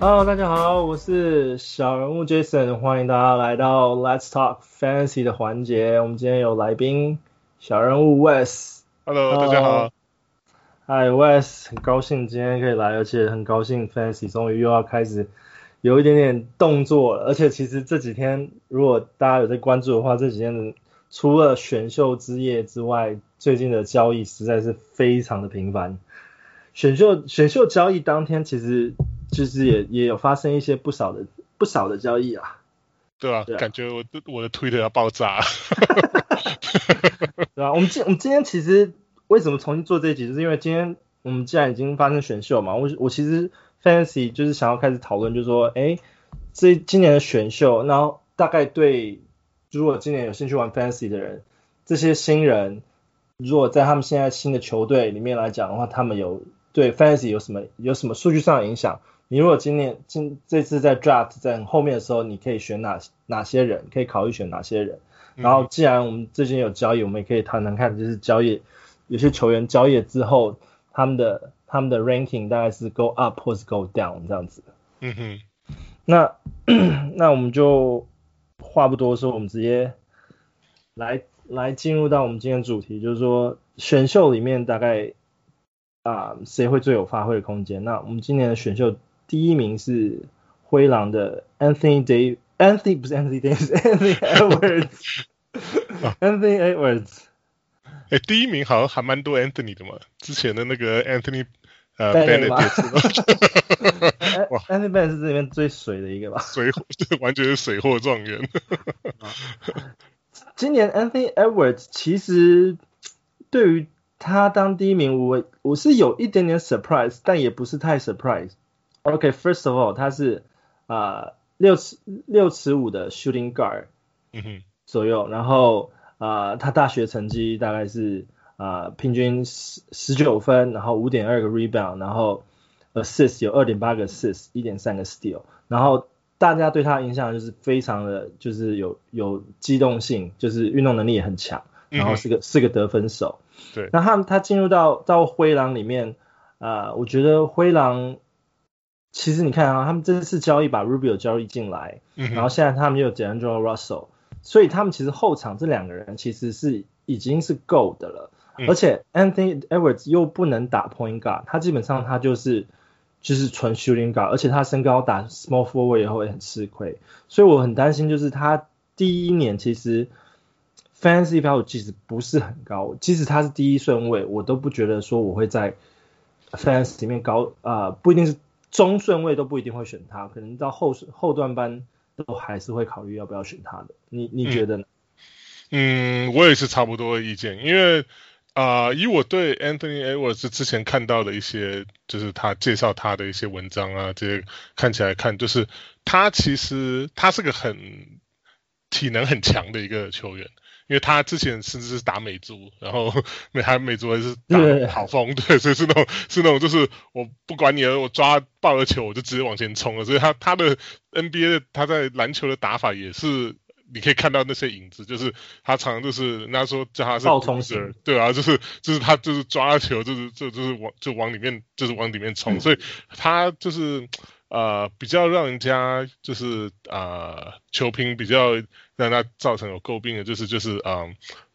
Hello，大家好，我是小人物 Jason，欢迎大家来到 Let's Talk Fantasy 的环节。我们今天有来宾小人物 Wes。Hello，大家好。Hi Wes，很高兴今天可以来，而且很高兴 Fantasy 终于又要开始有一点点动作了。而且其实这几天，如果大家有在关注的话，这几天除了选秀之夜之外，最近的交易实在是非常的频繁。选秀选秀交易当天，其实。就是也也有发生一些不少的不少的交易啊，对啊，对啊，感觉我的我的 Twitter 要爆炸，对啊，我们今我们今天其实为什么重新做这一集，就是因为今天我们既然已经发生选秀嘛，我我其实 Fantasy 就是想要开始讨论，就是说，哎，这今年的选秀，然后大概对如果今年有兴趣玩 Fantasy 的人，这些新人如果在他们现在新的球队里面来讲的话，他们有对 Fantasy 有什么有什么数据上的影响？你如果今年今这次在 draft 在后面的时候，你可以选哪哪些人？可以考虑选哪些人？然后既然我们最近有交易，我们也可以谈谈看，就是交易有些球员交易之后，他们的他们的 ranking 大概是 go up 或是 go down 这样子。嗯哼。那 那我们就话不多说，我们直接来来进入到我们今天主题，就是说选秀里面大概啊谁会最有发挥的空间？那我们今年的选秀。第一名是灰狼的 Anthony Davis，Anthony 不是 Anthony Davis，Anthony Edwards，Anthony Edwards。哎，第一名好像还蛮多 Anthony 的嘛，之前的那个 Anthony 呃 Bennett 哇，Anthony Bennett 是这里面最水的一个吧？水货，完全是水货状元。今年 Anthony Edwards 其实对于他当第一名，我我是有一点点 surprise，但也不是太 surprise。OK，first、okay, of all，他是啊六尺六尺五的 shooting guard，嗯哼左右，然后啊、呃、他大学成绩大概是啊、呃、平均十十九分，然后五点二个 rebound，然后 assist 有二点八个 assist，一点三个 steal，然后大家对他的印象就是非常的就是有有机动性，就是运动能力也很强，然后是个、嗯、是个得分手。对，那他他进入到到灰狼里面啊、呃，我觉得灰狼。其实你看啊，他们这次交易把 Rubio 交易进来，嗯、然后现在他们又有 D'Angelo Russell，所以他们其实后场这两个人其实是已经是够的了。嗯、而且 Anthony Edwards 又不能打 Point Guard，他基本上他就是就是纯 Shooting Guard，而且他身高打 Small Forward 以后也很吃亏，所以我很担心就是他第一年其实 Fantasy Value 其实不是很高，即使他是第一顺位，我都不觉得说我会在 Fantasy 里面高啊、呃，不一定是。中顺位都不一定会选他，可能到后后段班都还是会考虑要不要选他的。你你觉得呢？嗯，我也是差不多的意见，因为啊、呃，以我对 Anthony Edwards 之前看到的一些，就是他介绍他的一些文章啊，这些看起来看，就是他其实他是个很体能很强的一个球员。因为他之前甚至是打美足，然后 美还美足还是打跑锋，对，所以是那种是那种就是我不管你了，我抓爆了球我就直接往前冲了。所以他他的 NBA 的他在篮球的打法也是你可以看到那些影子，就是他常常就是人家说叫他是暴冲型，对啊，就是就是他就是抓球就是就就是往就往里面就是往里面冲，嗯、所以他就是呃比较让人家就是呃球评比较。让他造成有诟病的就是就是嗯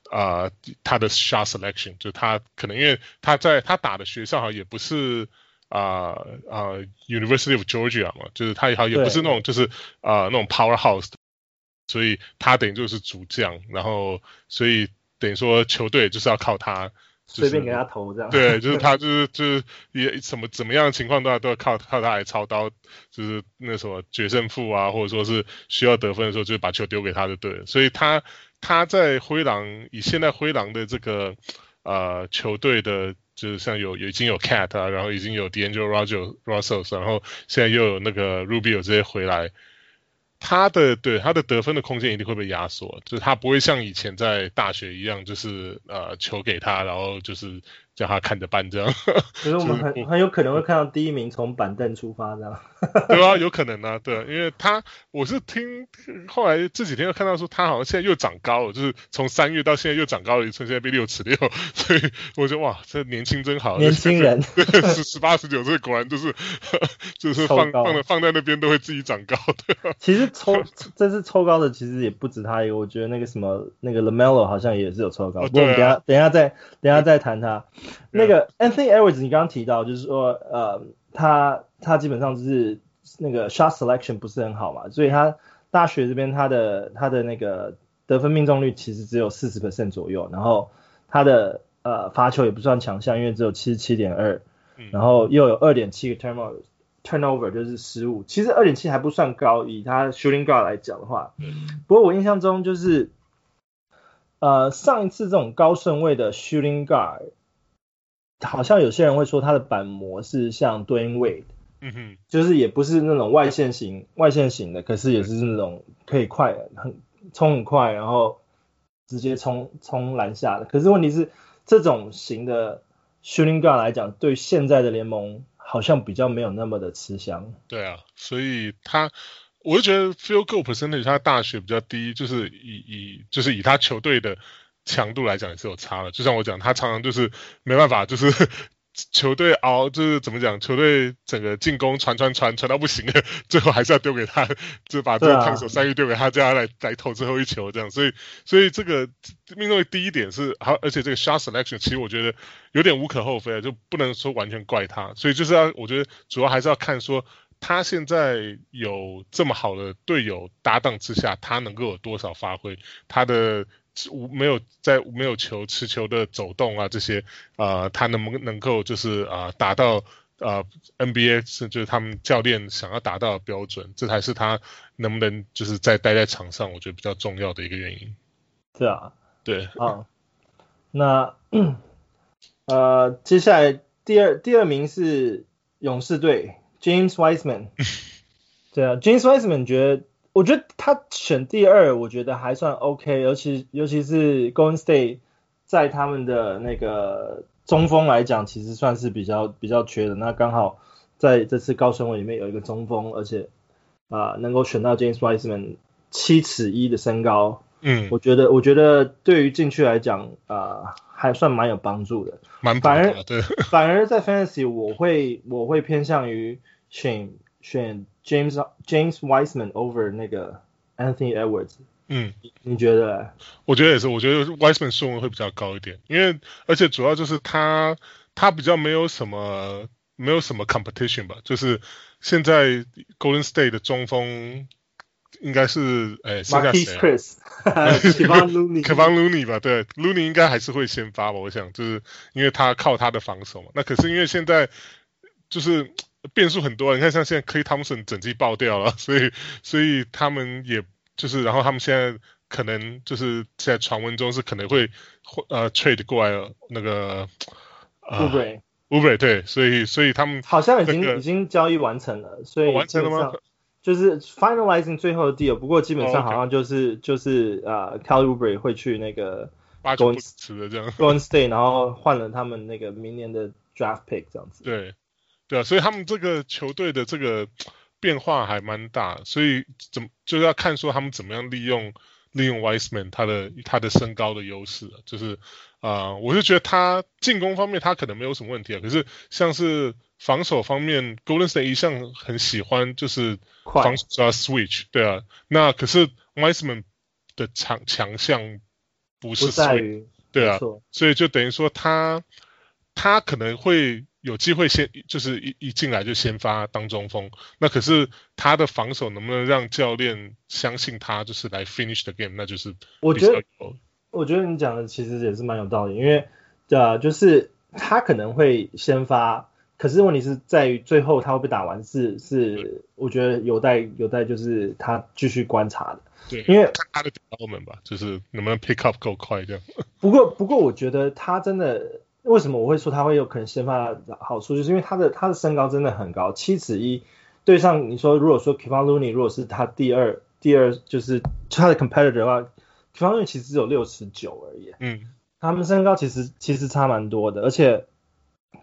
啊、呃、他的 shot selection 就他可能因为他在他打的学校好像也不是啊啊、呃呃、University of Georgia 嘛，就是他也好像也不是那种就是啊、呃、那种 powerhouse，所以他等于就是主将，然后所以等于说球队就是要靠他。随便给他投这样，对，就是 他就是就是也什么怎么样的情况都要都要靠靠他来操刀，就是那什么决胜负啊，或者说是需要得分的时候，就把球丢给他就对了。所以他他在灰狼以现在灰狼的这个呃球队的，就是像有已经有 Cat 啊，然后已经有 D'Angelo Russell，然后现在又有那个 Rubio 这些回来。他的对他的得分的空间一定会被压缩，就是他不会像以前在大学一样，就是呃球给他，然后就是叫他看着办这样。可是我们很很有可能会看到第一名从板凳出发这样。对啊，有可能啊，对啊，因为他我是听后来这几天又看到说他好像现在又长高了，就是从三月到现在又长高了一寸，现在变六尺六，所以我觉得哇，这年轻真好，年轻人，十十八十九岁果然就是就是放放的放在那边都会自己长高的。其实抽这次抽高的其实也不止他一个，我觉得那个什么那个 LaMelo 好像也是有抽高，哦、不过我们等下等下再等下再谈他。那个 Anthony Edwards，你刚刚提到，就是说，呃，他他基本上就是那个 shot selection 不是很好嘛，所以他大学这边他的他的那个得分命中率其实只有四十 percent 左右，然后他的呃罚球也不算强项，因为只有七十七点二，然后又有二点七个 turnover turnover 就是失误，其实二点七还不算高，以他 shooting guard 来讲的话，不过我印象中就是呃上一次这种高顺位的 shooting guard。好像有些人会说他的板模是像 Dwyane Wade，嗯哼，就是也不是那种外线型外线型的，可是也是那种可以快很冲很快，然后直接冲冲篮下的。可是问题是这种型的 shooting guard 来讲，对现在的联盟好像比较没有那么的吃香。对啊，所以他我就觉得 field goal percentage 他大学比较低，就是以以就是以他球队的。强度来讲也是有差的，就像我讲，他常常就是没办法，就是 球队熬，就是怎么讲，球队整个进攻传传传传到不行了，最后还是要丢给他，就把这个烫手山芋丢给他，叫他来来投最后一球这样。所以，所以这个命中率第一点是，好，而且这个 shot selection 其实我觉得有点无可厚非，就不能说完全怪他。所以就是要，我觉得主要还是要看说他现在有这么好的队友搭档之下，他能够有多少发挥，他的。无没有在没有球持球的走动啊，这些啊、呃，他能不能够就是啊、呃、达到啊、呃、NBA 是就是他们教练想要达到的标准，这才是他能不能就是在待在场上，我觉得比较重要的一个原因。是啊，对啊，那呃接下来第二第二名是勇士队 James Wiseman，对啊，James Wiseman 觉得。我觉得他选第二，我觉得还算 OK，尤其尤其是 Golden State 在他们的那个中锋来讲，其实算是比较比较缺的。那刚好在这次高顺位里面有一个中锋，而且啊、呃、能够选到 James Wiseman 七尺一的身高，嗯，我觉得我觉得对于禁区来讲啊、呃、还算蛮有帮助的。蛮反而对 反而在 Fantasy 我会我会偏向于选选。James James Wiseman over 那个 Anthony Edwards，嗯，你觉得？我觉得也是，我觉得 Wiseman 顺位会比较高一点，因为而且主要就是他他比较没有什么没有什么 competition 吧，就是现在 Golden State 的中锋应该是哎剩下谁？Kevin Looney，Kevon Looney 吧，对，Looney 应该还是会先发吧，我想就是因为他靠他的防守嘛，那可是因为现在就是。变数很多，你看像现在 Klay Thompson 整季爆掉了，所以所以他们也就是，然后他们现在可能就是现在传闻中是可能会呃 trade 过来那个乌布雷，乌布雷对，所以所以他们好像已经、这个、已经交易完成了，所以完成了吗？就是 finalizing 最后的 deal，不过基本上好像就是 oh, okay. 就是呃 Kelly Oubre 会去那个 Golden State，然后换了他们那个明年的 draft pick 这样子，对。对啊，所以他们这个球队的这个变化还蛮大，所以怎么就是要看说他们怎么样利用利用 Wiseman 他的他的身高的优势，就是啊、呃，我是觉得他进攻方面他可能没有什么问题啊，可是像是防守方面，Golden State 一向很喜欢就是防守要 switch，对啊，那可是 Wiseman 的强强项不是 switch，对啊，所以就等于说他他可能会。有机会先就是一一进来就先发当中锋，那可是他的防守能不能让教练相信他就是来 finish the game？那就是我觉得，我觉得你讲的其实也是蛮有道理，因为呃，就是他可能会先发，可是问题是在于最后他会被打完是是，我觉得有待有待就是他继续观察的，对，因为看他的 development 吧，就是能不能 pick up 够快这样。不过不过我觉得他真的。为什么我会说他会有可能先发的好处？就是因为他的他的身高真的很高，七尺一，对上你说如果说 k e v a n Looney 如果是他第二第二就是他的 competitor 的话 k e v a n Looney 其实只有六尺九而已。嗯，他们身高其实其实差蛮多的，而且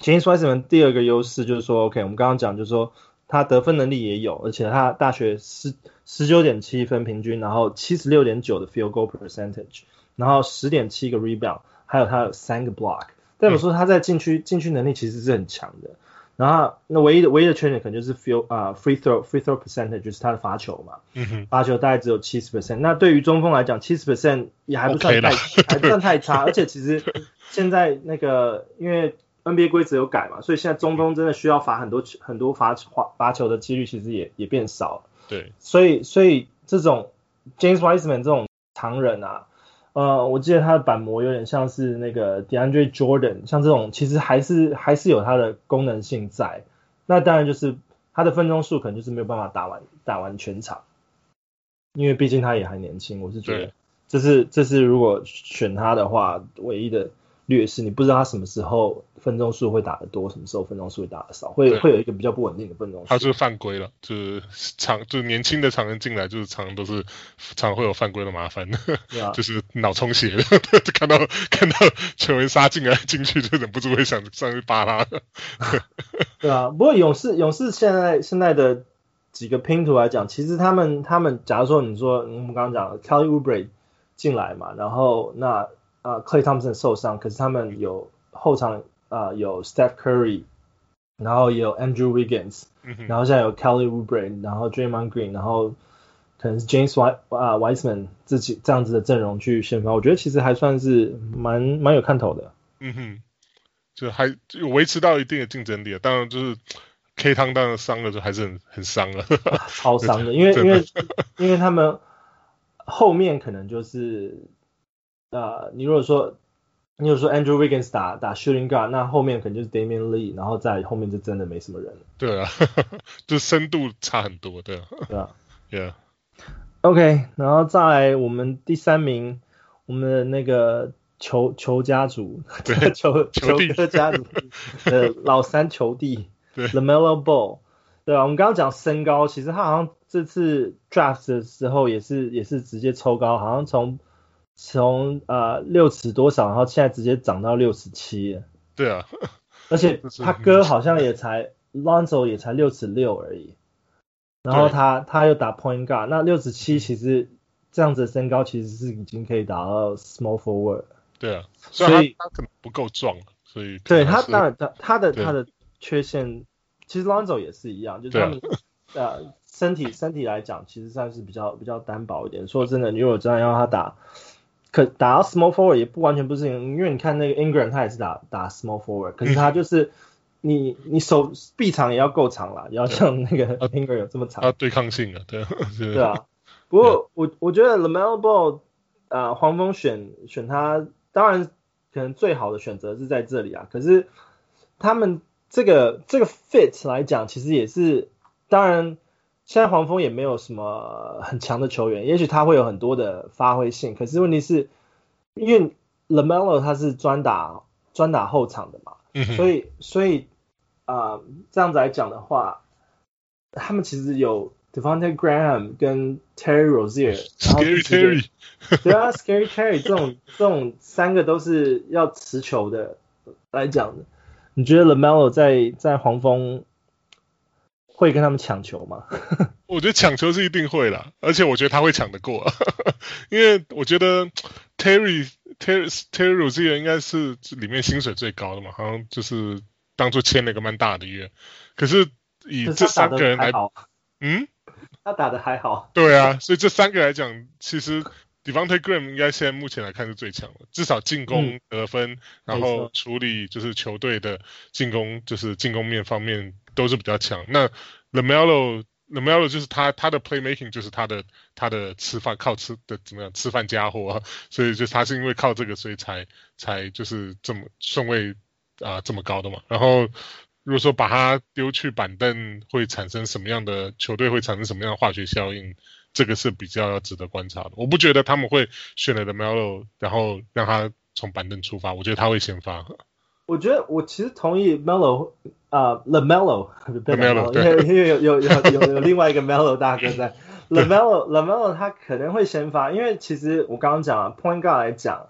James Wiseman 第二个优势就是说，OK，我们刚刚讲就是说他得分能力也有，而且他大学十十九点七分平均，然后七十六点九的 field goal percentage，然后十点七个 rebound，还有他有三个 block，代表说他在禁区禁区能力其实是很强的。然后那唯一的唯一的缺点可能就是 field 啊、uh, free throw free throw percentage 就是他的罚球嘛，嗯哼，罚球大概只有七十 percent。那对于中锋来讲，七十 percent 也还不算太，okay、还不算太差。而且其实现在那个因为 NBA 规则有改嘛，所以现在中锋真的需要罚很多很多罚罚罚球的几率其实也也变少了。对，所以所以这种 James Wiseman 这种常人啊。呃，我记得他的板模有点像是那个 DeAndre Jordan，像这种其实还是还是有它的功能性在。那当然就是他的分钟数可能就是没有办法打完打完全场，因为毕竟他也还年轻。我是觉得这是这是如果选他的话，唯一的。劣势，你不知道他什么时候分钟数会打得多，什么时候分钟数会打得少，会会有一个比较不稳定的分钟数。他就是犯规了，就是常就是年轻的常人进来，就是常常都是常会有犯规的麻烦，啊、就是脑充血就，看到看到球员杀进来进去就忍不住会想上去扒拉。对啊，不过勇士勇士现在现在的几个拼图来讲，其实他们他们假如说你说我们刚刚讲 Kelly Oubre 进来嘛，然后那。啊、uh,，Klay Thompson 受伤，可是他们有后场啊、uh, 有 Steph Curry，然后也有 Andrew Wiggins，、嗯、然后现在有 Kelly Oubre，然后 Draymond Green，然后可能是 James White 啊、uh, Wiseman 自己这样子的阵容去先发，我觉得其实还算是蛮蛮有看头的。嗯哼，就还就维持到一定的竞争力，当然就是 K 汤当然伤了就还是很很伤了，超伤的，因为 因为因为他们后面可能就是。呃，你如果说你有说 Andrew Wiggins 打打 Shooting Guard，那后面可能就是 Damian Lee，然后在后面就真的没什么人了。对啊，就深度差很多，对啊。对啊，Yeah。OK，然后再来我们第三名，我们的那个球球家族，对，球球哥家族 的老三球弟，LaMelo Ball。对啊，我们刚刚讲身高，其实他好像这次 Draft 的时候也是也是直接抽高，好像从。从呃六尺多少，然后现在直接涨到六尺七。对啊，而且 他哥好像也才 Lonzo 也才六尺六而已。然后他他又打 Point Guard，那六尺七其实这样子的身高其实是已经可以打到 Small Forward。对啊，所以他可能不够壮，所以对他当然他他的他的缺陷，其实 Lonzo 也是一样，就是他们 呃身体身体来讲，其实算是比较比较单薄一点。说真的，你如果真的要他打。可打到 small forward 也不完全不是，因为你看那个 Ingram 他也是打打 small forward，可是他就是你你手臂长也要够长啦，也要像那个 Ingram 有这么长。他对抗性啊，对啊。对啊，不过我我觉得 LaMelo Ball 啊、呃，黄蜂选选他，当然可能最好的选择是在这里啊。可是他们这个这个 fit 来讲，其实也是当然。现在黄蜂也没有什么很强的球员，也许他会有很多的发挥性，可是问题是，因为 LaMelo 他是专打专打后场的嘛，嗯、所以所以啊、呃、这样子来讲的话，他们其实有 Devonte Graham 跟 Terry Rozier，Scary Terry，对啊，Scary Terry 这种这种三个都是要持球的来讲的，你觉得 LaMelo 在在黄蜂？会跟他们抢球吗？我觉得抢球是一定会啦，而且我觉得他会抢得过，因为我觉得 Terry Terry Terry Rozier 应该是里面薪水最高的嘛，好像就是当初签了一个蛮大的约。可是以这三个人来，嗯，他打的还好。对啊，所以这三个来讲，其实 Devonte Graham 应该现在目前来看是最强的，至少进攻得分，嗯、然后处理就是球队的进攻，就是进攻面方面。都是比较强。那 LaMelo LaMelo 就是他他的 playmaking 就是他的他的吃饭靠吃的怎么样吃饭家伙，所以就他是因为靠这个所以才才就是这么顺位啊、呃、这么高的嘛。然后如果说把他丢去板凳会产生什么样的球队会产生什么样的化学效应，这个是比较要值得观察的。我不觉得他们会选了 LaMelo 然后让他从板凳出发，我觉得他会先发。我觉得我其实同意 Melo 啊、uh,，LaMelo，因为因为有有有有有另外一个 Melo 大哥在，LaMelo LaMelo 他可能会先发，因为其实我刚刚讲了 Point Guard 来讲，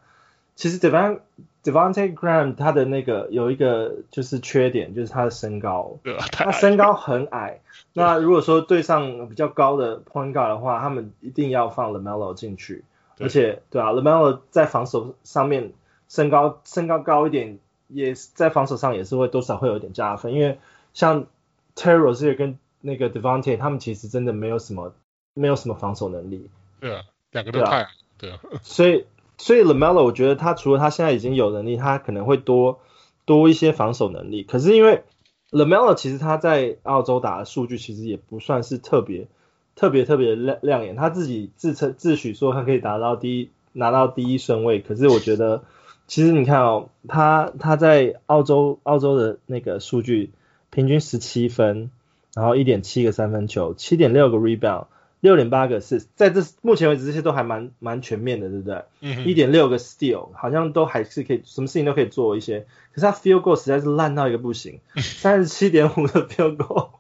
其实 Devon Devonte Graham 他的那个有一个就是缺点，就是他的身高，他身高很矮。那如果说对上比较高的 point guard 的话，他们一定要放 LaMelo 进去，而且对啊，LaMelo 在防守上面身高身高高一点，也在防守上也是会多少会有点加分，因为像 Terry Rozier 跟那个 Devante 他们其实真的没有什么没有什么防守能力。对啊，两个都太矮，对啊。对 啊所以所以 LaMelo 我觉得他除了他现在已经有能力，他可能会多多一些防守能力。可是因为 LaMelo 其实他在澳洲打的数据其实也不算是特别特别特别亮亮眼，他自己自称自诩说他可以达到第一拿到第一顺位。可是我觉得其实你看哦，他他在澳洲澳洲的那个数据平均十七分。然后一点七个三分球，七点六个 rebound，六点八个是在这目前为止这些都还蛮蛮全面的，对不对？嗯。一点六个 steal，好像都还是可以，什么事情都可以做一些。可是他 field goal 实在是烂到一个不行，三十七点五的 field goal，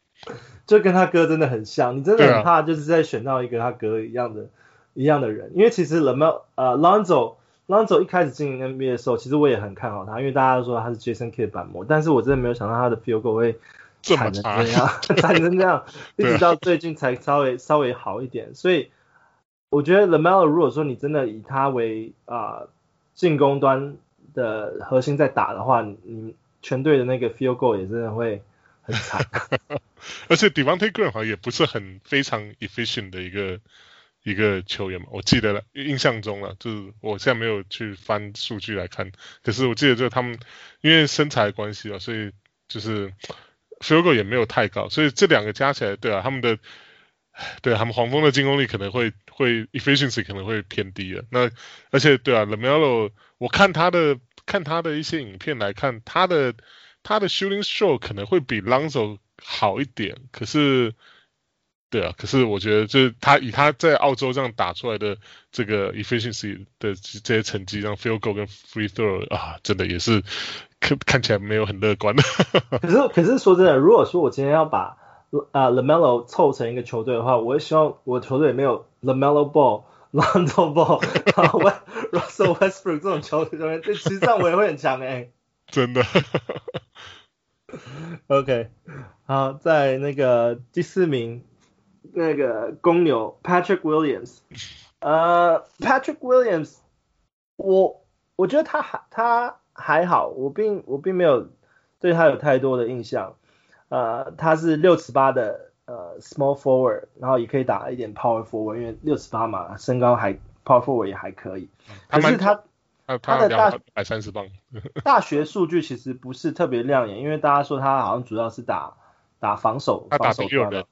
就跟他哥真的很像。你真的很怕就是在选到一个他哥一样的、啊、一样的人，因为其实 LaMelo 呃 Lonzo Lonzo 一开始进 NBA 的时候，其实我也很看好他，因为大家都说他是 Jason Kidd 版模，但是我真的没有想到他的 field goal 会。惨成这样，惨成这样，一直到最近才稍微稍微好一点。所以我觉得 LaMelo 如果说你真的以他为啊进攻端的核心在打的话，你全队的那个 field goal 也真的会很惨。而且 Devonte Graham 好像也不是很非常 efficient 的一个一个球员嘛，我记得了，印象中了，就是我现在没有去翻数据来看，可是我记得就是他们因为身材关系啊，所以就是。field goal 也没有太高，所以这两个加起来，对啊，他们的，对啊，他们黄蜂的进攻力可能会会 efficiency 可能会偏低了。那而且对啊，LaMelo，我看他的看他的一些影片来看，他的他的 shooting show 可能会比 Lonzo 好一点，可是。对啊，可是我觉得，就是他以他在澳洲这样打出来的这个 efficiency 的这些成绩，让 field goal 跟 free throw 啊，真的也是看看起来没有很乐观。可是，可是说真的，如果说我今天要把啊 LaMelo 凑成一个球队的话，我也希望我球队里没有 LaMelo Ball、Lonzo Ball、然后 Russell Westbrook 这种球员，这其实上我也会很强哎、欸。真的。OK，好，在那个第四名。那个公牛 Patrick Williams，呃，Patrick Williams，我我觉得他还他还好，我并我并没有对他有太多的印象。呃，他是六尺八的呃 small forward，然后也可以打一点 power forward，因为六尺八嘛，身高还 power forward 也还可以。可是他他，的大百三十磅，大学数据其实不是特别亮眼，因为大家说他好像主要是打打防守，他打防守的。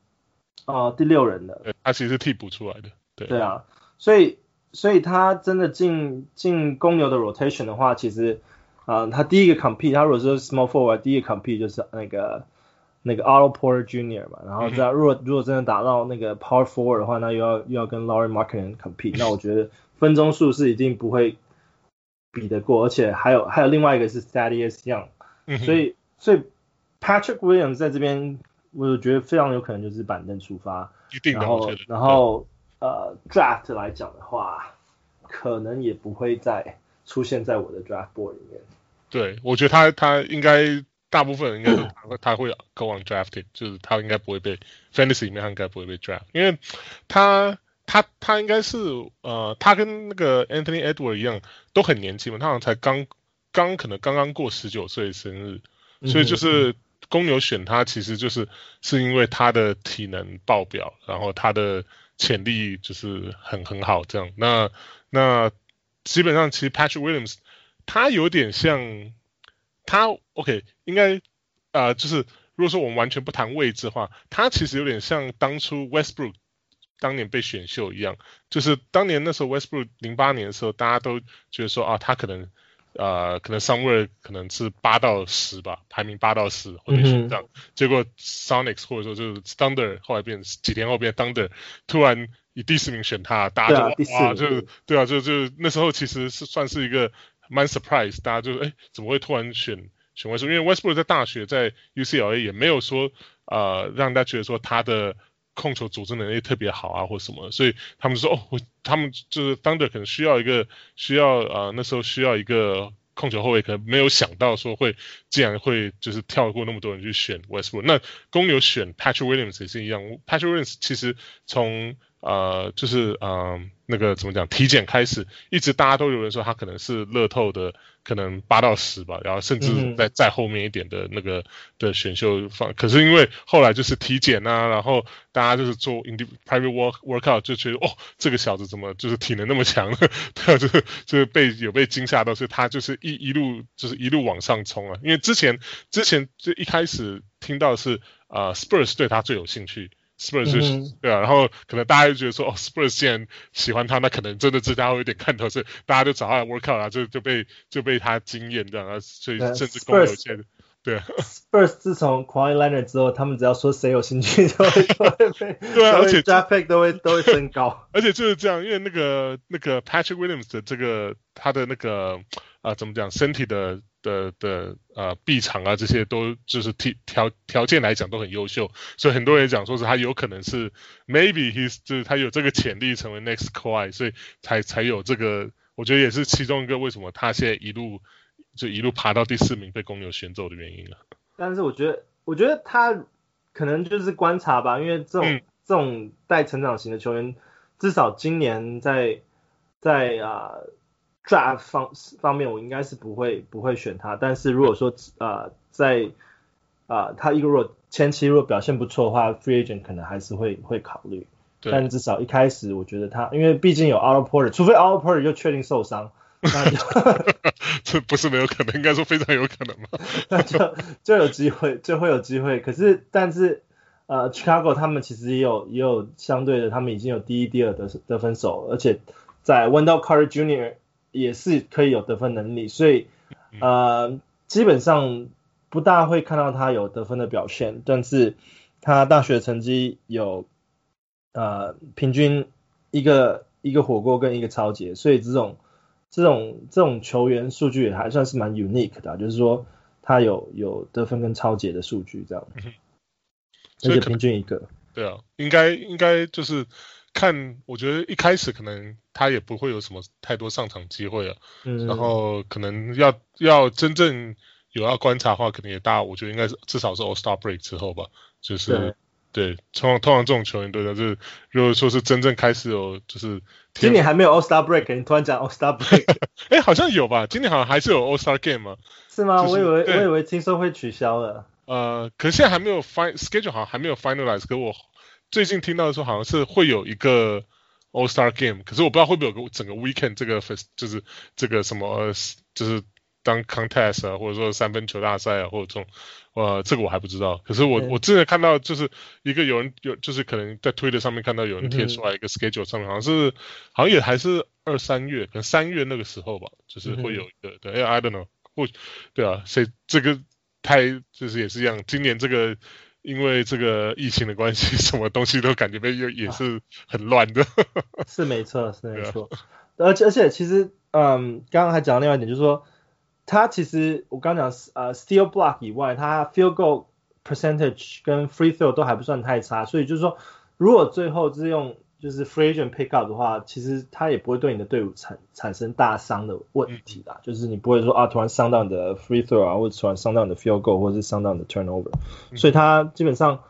哦、呃，第六人的，他其实是替补出来的，对。对啊，所以所以他真的进进公牛的 rotation 的话，其实啊、呃，他第一个 compete，他如果是 small forward，第一个 compete 就是那个那个 Otto Porter Jr. 嘛，然后这样如果如果真的打到那个 power forward 的话，那又要又要跟 Laurie Markkanen compete，那我觉得分钟数是一定不会比得过，而且还有还有另外一个是 Thaddeus Young，所以所以 Patrick Williams 在这边。我觉得非常有可能就是板凳出发，一定的，然后然后呃 draft 来讲的话，可能也不会再出现在我的 draft board 里面。对，我觉得他他应该大部分人应该都他会他会 go on drafted，就是他应该不会被 fantasy 里面他应该不会被 draft，因为他他他应该是呃他跟那个 Anthony Edwards 一样都很年轻嘛，他好像才刚刚可能刚刚过十九岁生日，所以就是。公牛选他其实就是是因为他的体能爆表，然后他的潜力就是很很好这样。那那基本上其实 Patrick Williams 他有点像他 OK 应该啊、呃、就是如果说我们完全不谈位置的话，他其实有点像当初 Westbrook 当年被选秀一样，就是当年那时候 Westbrook 零八年的时候，大家都觉得说啊他可能。呃，可能 somewhere 可能是八到十吧，排名八到十会被选上。嗯、结果 Sonics 或者说就是 Thunder 后来变几天后变 Thunder，突然以第四名选他，大家就哇，就对啊，就就那时候其实是算是一个蛮 surprise，大家就哎怎么会突然选选 Westbrook？因为 Westbrook 在大学在 UCLA 也没有说呃让大家觉得说他的控球组织能力特别好啊，或什么，所以他们说哦，我他们就是 Thunder 可能需要一个需要啊、那时候需要一个控球后卫，可能没有想到说会竟然会就是跳过那么多人去选 Westbrook。那公牛选 Patrick Williams 也是一样，Patrick Williams 其实从呃就是呃那个怎么讲体检开始，一直大家都有人说他可能是乐透的。可能八到十吧，然后甚至在再后面一点的那个的选秀放，嗯、可是因为后来就是体检啊，然后大家就是做 indi private work workout 就觉得哦，这个小子怎么就是体能那么强，对啊，就是就是被有被惊吓到，所以他就是一一路就是一路往上冲啊，因为之前之前就一开始听到是啊、呃、Spurs 对他最有兴趣。Spurs 是、嗯、对啊，然后可能大家就觉得说，哦，Spurs 既然喜欢他，那可能真的这家伙有点看头，所以大家就找他来 work out 啊，就就被就被他惊艳这样啊，所以甚至公牛现在对啊。Spurs 自从 Kawhi Leonard 之后，他们只要说谁有兴趣，就会都会被 对啊，而且 draft pick 都会都会升高，而且就是这样，因为那个那个 Patrick Williams 的这个他的那个啊、呃，怎么讲，身体的。的的呃，臂长啊，这些都就是条条条件来讲都很优秀，所以很多人讲说是他有可能是 maybe he's 就是他有这个潜力成为 next Kawhi，所以才才有这个，我觉得也是其中一个为什么他现在一路就一路爬到第四名被公牛选走的原因了。但是我觉得，我觉得他可能就是观察吧，因为这种、嗯、这种带成长型的球员，至少今年在在啊。呃 Draft 方方面，我应该是不会不会选他。但是如果说呃在啊、呃、他一个如果前期如果表现不错的话，Free Agent 可能还是会会考虑。但至少一开始我觉得他，因为毕竟有 Otto Porter，除非 Otto Porter 就确定受伤，这不是没有可能，应该说非常有可能嘛。那就就有机会，就会有机会。可是但是呃 Chicago 他们其实也有也有相对的，他们已经有第一、第二得得分手，而且在 Wendell Carter Jr. 也是可以有得分能力，所以呃基本上不大会看到他有得分的表现，但是他大学成绩有呃平均一个一个火锅跟一个抄截，所以这种这种这种球员数据也还算是蛮 unique 的，就是说他有有得分跟抄截的数据这样，而且平均一个，对啊，应该应该就是。看，我觉得一开始可能他也不会有什么太多上场机会啊，嗯、然后可能要要真正有要观察的话，可能也大，我觉得应该是至少是 All Star Break 之后吧，就是对，通常通常这种球员对的，就是如果说是真正开始有，就是今年还没有 All Star Break，你突然讲 All Star Break，哎，好像有吧？今年好像还是有 All Star Game 吗？是吗？就是、我以为我以为听说会取消了，呃，可是现在还没有 fin schedule 好像还没有 finalize，可我。最近听到说，好像是会有一个 All Star Game，可是我不知道会不会有个整个 Weekend 这个就是这个什么就是当 Contest 啊，或者说三分球大赛啊，或者这种呃这个我还不知道。可是我、嗯、我之前看到就是一个有人有就是可能在 Twitter 上面看到有人贴出来一个 Schedule 上面，好像是好像也还是二三月，可能三月那个时候吧，就是会有一个、嗯、对，哎，I don't know，或对啊，所以这个太就是也是一样，今年这个。因为这个疫情的关系，什么东西都感觉被又也是很乱的。是没错，是没错。而且而且其实，嗯，刚刚还讲到另外一点，就是说，他其实我刚刚讲，呃，steel block 以外，他 field goal percentage 跟 free throw 都还不算太差，所以就是说，如果最后是用就是 free agent pick up 的话，其实他也不会对你的队伍产产生大伤的问题啦。嗯、就是你不会说啊，突然伤到你的 free throw 啊，或者突然伤到你的 field goal，或者是伤到你的 turnover。嗯、所以他基本上，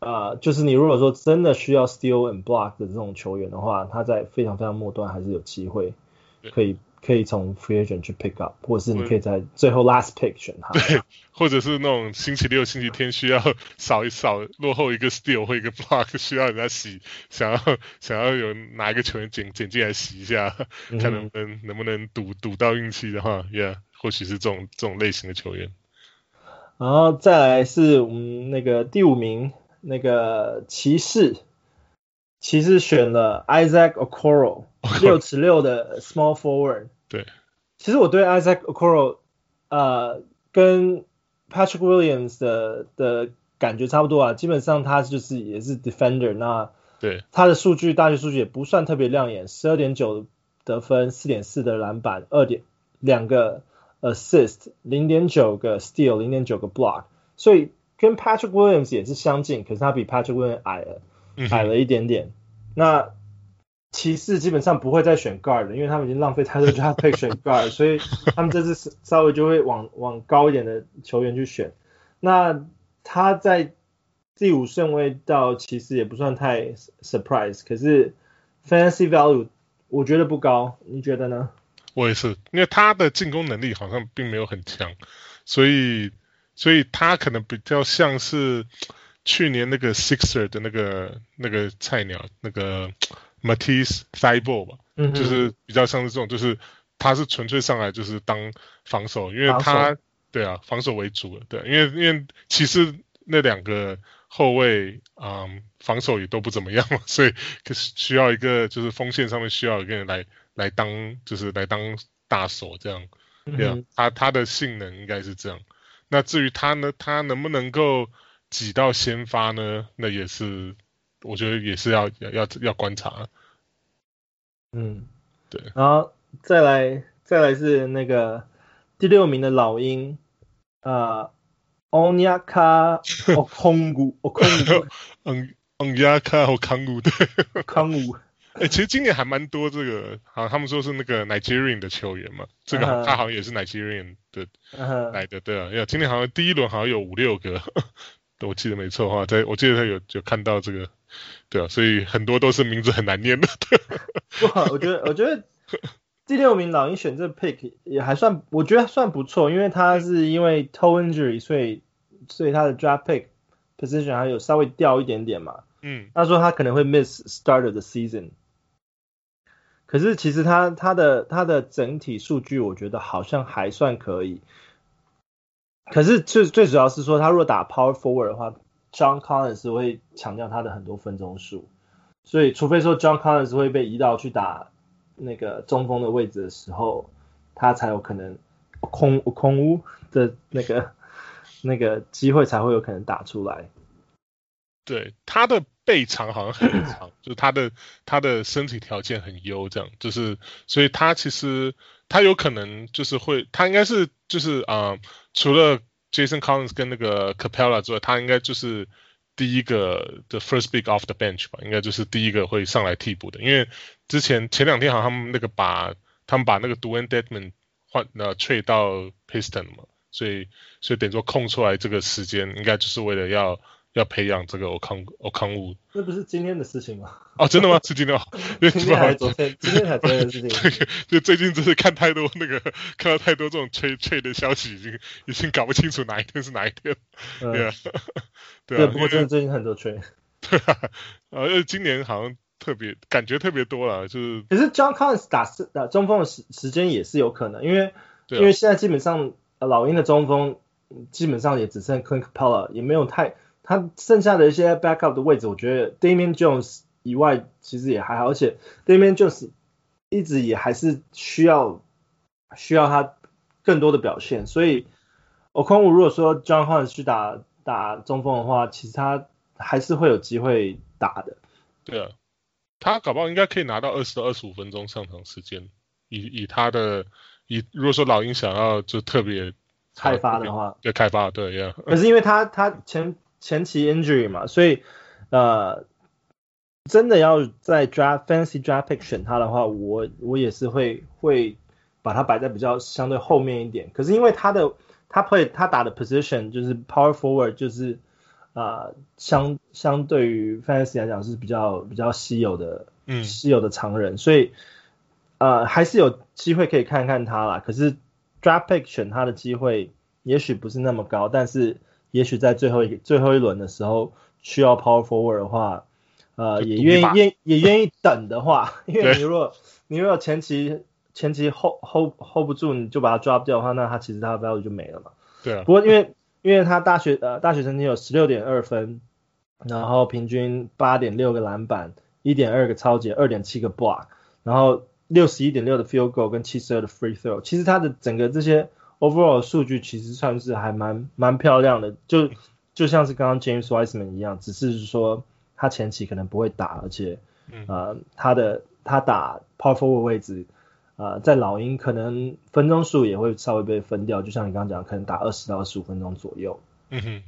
呃，就是你如果说真的需要 steal and block 的这种球员的话，他在非常非常末端还是有机会可以。可以从 free agent 去 pick up，或者是你可以在最后 last pick 选他。对，或者是那种星期六、星期天需要扫一扫落后一个 steal 或一个 block，需要人家洗，想要想要有拿一个球员捡捡进来洗一下，嗯、看能不能能不能赌赌到运气的话，yeah，或许是这种这种类型的球员。然后再来是我们那个第五名那个骑士。骑士选了 Isaac Okoro，六尺六的 small forward。对，其实我对 Isaac Okoro，呃，跟 Patrick Williams 的的感觉差不多啊，基本上他就是也是 defender，那对他的数据大学数据也不算特别亮眼，十二点九得分，四点四的篮板，二点两个 assist，零点九个 steal，零点九个 block，所以跟 Patrick Williams 也是相近，可是他比 Patrick Williams 矮了。矮了一点点。嗯、那骑士基本上不会再选 guard 了，因为他们已经浪费太多 draft pick 选 guard，所以他们这次稍微就会往往高一点的球员去选。那他在第五顺位到骑士也不算太 surprise，可是 fantasy value 我觉得不高，你觉得呢？我也是，因为他的进攻能力好像并没有很强，所以所以他可能比较像是去年那个 Sixer 的那个那个菜鸟那个。Matisse Thybulle 吧，嗯，就是比较像是这种，就是他是纯粹上来就是当防守，因为他对啊，防守为主的，对，因为因为其实那两个后卫，嗯，防守也都不怎么样嘛，所以可是需要一个就是锋线上面需要一个人来来当就是来当大手这样，对啊，他他的性能应该是这样。那至于他呢，他能不能够挤到先发呢？那也是。我觉得也是要要要要观察，嗯，对，然后再来再来是那个第六名的老鹰，呃，Onyaka Okongwu，Okongwu，嗯，Onyeka Okongwu，对，康武，哎，其实今年还蛮多这个，好像他们说是那个 Nigerian 的球员嘛，这个他好像也是 Nigerian 的来的，对啊，今年好像第一轮好像有五六个，我记得没错的话，在我记得他有有看到这个。对啊，所以很多都是名字很难念的。不好，我觉得我觉得第六名老鹰选这 pick 也还算，我觉得算不错，因为他是因为 toe injury，所以所以他的 draft pick position 还有稍微掉一点点嘛。嗯，他说他可能会 miss start of the season。可是其实他他的他的整体数据，我觉得好像还算可以。可是最最主要是说，他如果打 power forward 的话。John Collins 会强调他的很多分钟数，所以除非说 John Collins 会被移到去打那个中锋的位置的时候，他才有可能空空屋的那个那个机会才会有可能打出来。对，他的背长好像很长，就是他的他的身体条件很优，这样就是，所以他其实他有可能就是会，他应该是就是啊、除了。Jason Collins 跟那个 Capela 之外，他应该就是第一个的 first Big off the bench 吧，应该就是第一个会上来替补的。因为之前前两天好像他们那个把他们把那个 Dwayne Dedmon 换呃 trade 到 Piston 嘛，所以所以等于说空出来这个时间，应该就是为了要。要培养这个欧康欧康物，那不是今天的事情吗？哦，真的吗？是今天吗？今天还是昨天？今天才昨天的事情。就最近就是看太多那个，看到太多这种吹吹的消息，已经已经搞不清楚哪一天是哪一天。嗯、对啊，对啊。不过真的最近很多吹。对啊，今年好像特别感觉特别多了，就是。可是 John Collins 打是打中锋的时时间也是有可能，因为、啊、因为现在基本上老鹰的中锋基本上也只剩 Clint Capela，也没有太。他剩下的一些 backup 的位置，我觉得 Damian Jones 以外其实也还好，而且 Damian Jones 一直也还是需要需要他更多的表现，所以 Okongwu 如果说 John Collins 去打打中锋的话，其实他还是会有机会打的。对啊，他搞不好应该可以拿到二十到二十五分钟上场时间，以以他的以如果说老鹰想要就特别开发的话，对开发对呀。可是因为他他前前期 injury 嘛，所以呃，真的要在 draft fantasy draft pick 选他的话，我我也是会会把他摆在比较相对后面一点。可是因为他的他 play 他打的 position 就是 power forward，就是啊、呃、相相对于 fantasy 来讲是比较比较稀有的，嗯，稀有的常人，所以呃还是有机会可以看看他啦。可是 draft pick 选他的机会也许不是那么高，但是。也许在最后一最后一轮的时候需要 power forward 的话，呃，也愿意愿也愿意等的话，因为你如果你如果前期前期 hold hold hold 不住，你就把它 drop 掉的话，那他其实他的 value 就没了嘛。对啊。不过因为因为他大学呃大学成绩有十六点二分，然后平均八点六个篮板，一点二个抄截，二点七个 block，然后六十一点六的 field goal 跟七十二的 free throw，其实他的整个这些。Overall 数据其实算是还蛮蛮漂亮的，就就像是刚刚 James Wiseman 一样，只是说他前期可能不会打，而且，呃，他的他打 Power Forward 位置，呃，在老鹰可能分钟数也会稍微被分掉，就像你刚刚讲，可能打二十到二十五分钟左右。嗯哼，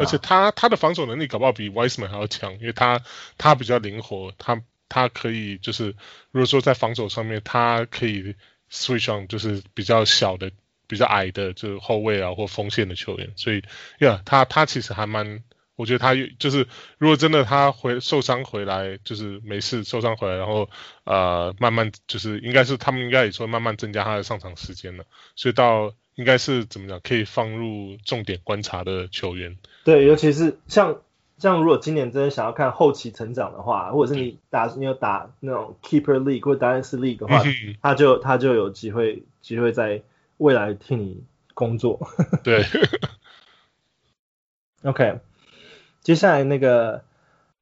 而且他他的防守能力搞不好比 Wiseman 还要强，因为他他比较灵活，他他可以就是如果说在防守上面，他可以 switch on 就是比较小的、比较矮的，就是后卫啊或锋线的球员，所以呀，他他其实还蛮，我觉得他就是如果真的他回受伤回来，就是没事受伤回来，然后呃慢慢就是应该是他们应该也说慢慢增加他的上场时间了，所以到。应该是怎么讲？可以放入重点观察的球员。对，尤其是像像如果今年真的想要看后期成长的话，或者是你打你有打那种 Keeper League 或者 Dynasty League 的话，嗯、他就他就有机会机会在未来替你工作。对。OK，接下来那个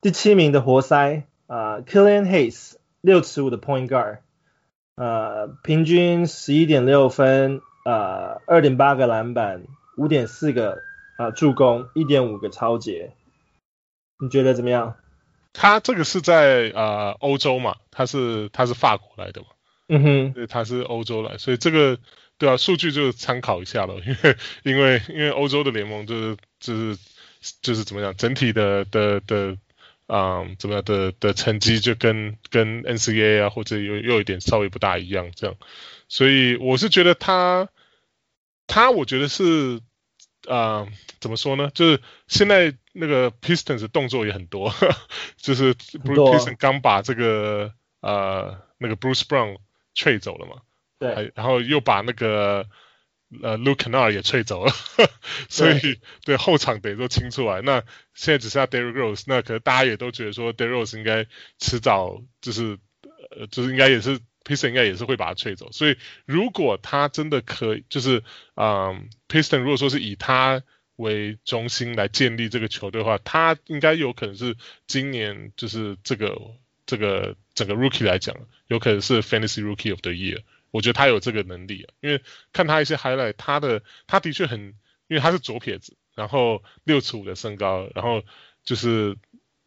第七名的活塞啊、呃、Killian Hayes 六尺五的 Point Guard，呃，平均十一点六分。呃，二点八个篮板，五点四个啊、呃、助攻，一点五个超截，你觉得怎么样？他这个是在呃欧洲嘛，他是他是法国来的嘛，嗯哼，对，他是欧洲来，所以这个对啊，数据就参考一下了，因为因为因为欧洲的联盟就是就是就是怎么讲，整体的的的啊、呃、怎么样的的成绩就跟跟 NCAA 啊或者又又有一点稍微不大一样这样，所以我是觉得他。他我觉得是，啊、呃，怎么说呢？就是现在那个 Pistons 动作也很多，呵 呵就是 Bruce Pistons 刚把这个呃那个 Bruce Brown trade 走了嘛，对，然后又把那个呃 Luke Kennard 也 trade 走了，所以对，对后场得都清出来。那现在只剩下 Derrick Rose，那可能大家也都觉得说 Derrick Rose 应该迟早就是呃就是应该也是。Piston 应该也是会把他吹走，所以如果他真的可以，就是嗯，Piston 如果说是以他为中心来建立这个球队的话，他应该有可能是今年就是这个这个整个 Rookie 来讲，有可能是 Fantasy Rookie of the Year。我觉得他有这个能力啊，因为看他一些 highlight，他的他的确很，因为他是左撇子，然后六尺五的身高，然后就是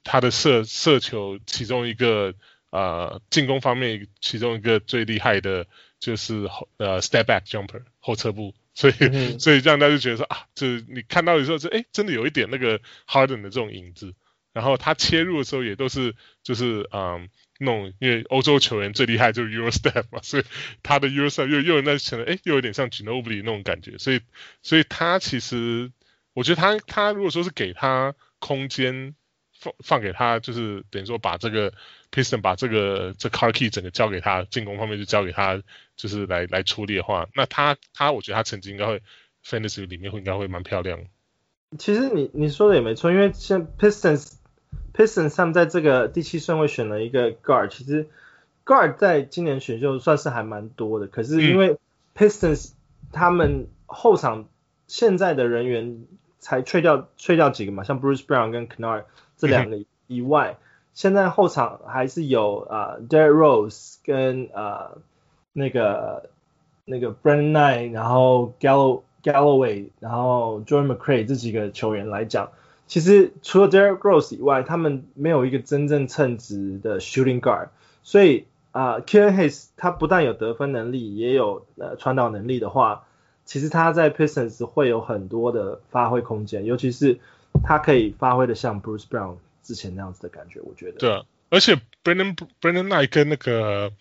他的射射球其中一个。呃，进攻方面，其中一个最厉害的就是后呃 step back jumper 后撤步，所以、嗯、所以这样大家就觉得说啊，就是你看到的时候，就哎，真的有一点那个 Harden 的这种影子。然后他切入的时候也都是就是嗯那种，因为欧洲球员最厉害就是 Euro step 嘛，所以他的 Euro step 又又那显得哎，又有点像 Ginobili 那种感觉。所以所以他其实，我觉得他他如果说是给他空间。放放给他，就是等于说把这个 Piston 把这个这 Car Key 整个交给他，进攻方面就交给他，就是来来处理的话，那他他我觉得他成绩应该会 Fantasy 里面会应该会蛮漂亮。其实你你说的也没错，因为像 Pistons Pistons 他们在这个第七顺位选了一个 Guard，其实 Guard 在今年选秀算是还蛮多的，可是因为 Pistons 他们后场现在的人员才吹掉吹掉几个嘛，像 Bruce Brown 跟 Kennard。这两个以外，现在后场还是有啊、，Derek Rose 跟啊、呃、那个那个 Brand Nine，然后 Gall Galloway，然后 j o h n McRae 这几个球员来讲，其实除了 Derek Rose 以外，他们没有一个真正称职的 Shooting Guard，所以。啊、，Kian Hayes 他不但有得分能力，也有呃传导能力的话，其实他在 Pistons 会有很多的发挥空间，尤其是他可以发挥的像 Bruce Brown 之前那样子的感觉，我觉得。对啊，而且 Brandon Brandon Knight 跟那个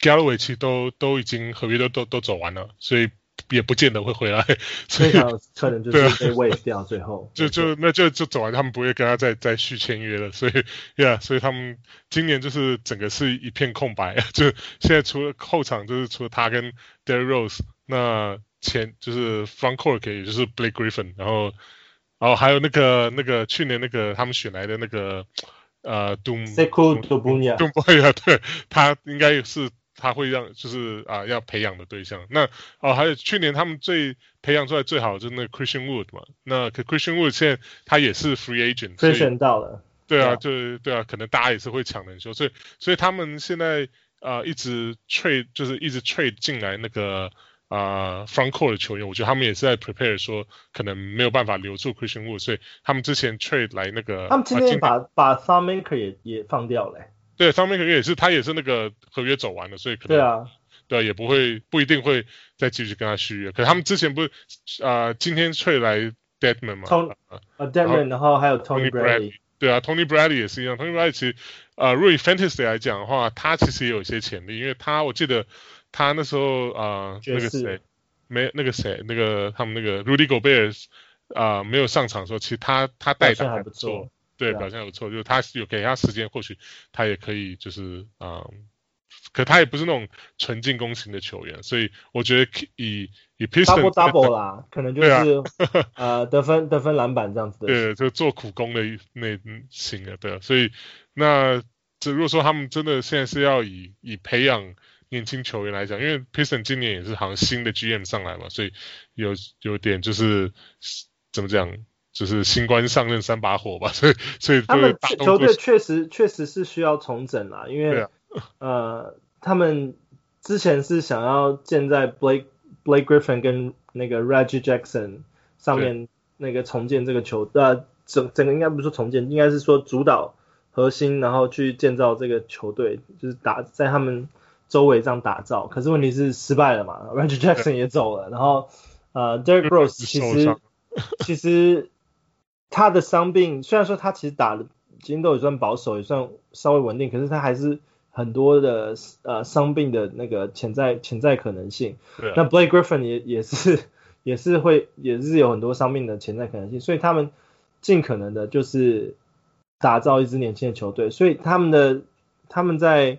Galloway 其实都都已经合约都都都走完了，所以也不见得会回来。所以可能就是被 waive 掉，最后 就就那就就走完，他们不会跟他再再续签约了。所以，Yeah，所以他们今年就是整个是一片空白，就现在除了后场就是除了他跟 Derrick Rose，那前就是 Frank Court 也就是 Blake Griffin，然后。哦，还有那个那个去年那个他们选来的那个呃 Sekou Doumbouya Doumbouya 对，他应该也是他会让就是啊、呃、要培养的对象。那哦，还有去年他们最培养出来最好就是那个 Christian Wood 嘛。那可 Christian Wood 现在他也是 Free Agent，被选到了。对啊，就对啊，可能大家也是会抢人秀，所以所以他们现在啊、呃、一直 trade 就是一直 trade 进来那个。啊、uh,，front court 的球员，我觉得他们也是在 prepare 说，可能没有办法留住 Christian Wood，所以他们之前 trade 来那个，他们今天把、啊、把 Maker 也也放掉了。对 Maker 也是，他也是那个合约走完了，所以可能对啊，对啊，也不会不一定会再继续跟他续约。可是他们之前不是啊、呃，今天 trade 来 Dedmon 嘛，Tony 啊 Deadman，然后还有 Tony Bradley，对啊，Tony Bradley 也是一样，Tony Bradley 其实呃，如果以 Fantasy 来讲的话，他其实也有一些潜力，因为他我记得他那时候啊、呃，那个谁，没那个谁，那个他们那个 Rudy Gobert 啊、呃、没有上场的时候，其实他他带的还不错。对，表现还不错，就是他有给他时间，或许他也可以，就是啊、嗯，可他也不是那种纯进攻型的球员，所以我觉得以以 Double Double 啦，可能就是、啊、呃得分得分篮板这样子的，对，就做苦工的那型的，对，所以那这如果说他们真的现在是要以以培养年轻球员来讲，因为 Piston 今年也是好像新的 GM 上来嘛，所以有有点就是怎么讲？就是新官上任三把火吧，所以所以他们球队确实确实是需要重整啦，因为、啊、呃他们之前是想要建在 Blake Blake Griffin 跟那个 Reggie Jackson 上面那个重建这个球呃整整个应该不是说重建，应该是说主导核心，然后去建造这个球队，就是打在他们周围这样打造。可是问题是失败了嘛，Reggie Jackson 也走了，然后呃 Derrick Rose 其实其实。他的伤病虽然说他其实打的今天都也算保守，也算稍微稳定，可是他还是很多的呃伤病的那个潜在潜在可能性。对。那 Blake Griffin 也也是 也是会也是有很多伤病的潜在可能性，所以他们尽可能的就是打造一支年轻的球队，所以他们的他们在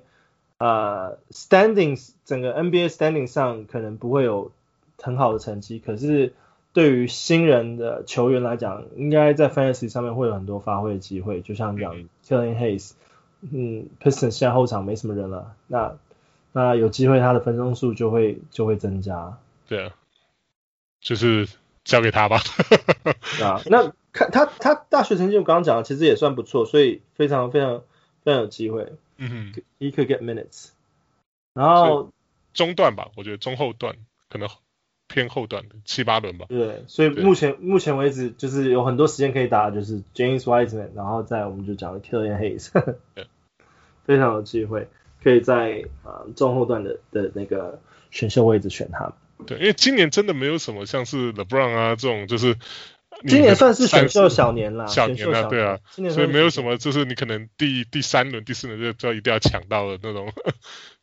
呃 standings 整个 NBA standing 上可能不会有很好的成绩，可是。对于新人的球员来讲，应该在 Fantasy 上面会有很多发挥的机会。就像讲 Killing Hayes，嗯，Pistons 现在后场没什么人了，那那有机会他的分钟数就会就会增加。对啊，就是交给他吧。啊，那看他他大学成绩我刚刚讲的其实也算不错，所以非常非常非常有机会。嗯哼，He could get minutes。然后中段吧，我觉得中后段可能。偏后段的七八轮吧。对，所以目前目前为止就是有很多时间可以打，就是 James Wiseman，然后再我们就讲 Killian Hayes，非常有机会可以在啊、呃、中后段的的那个选秀位置选他。对，因为今年真的没有什么像是 LeBron 啊这种，就是今年算是选秀小年啦，小年啊，对啊，所以没有什么就是你可能第第三轮、第四轮就就一定要抢到的那种，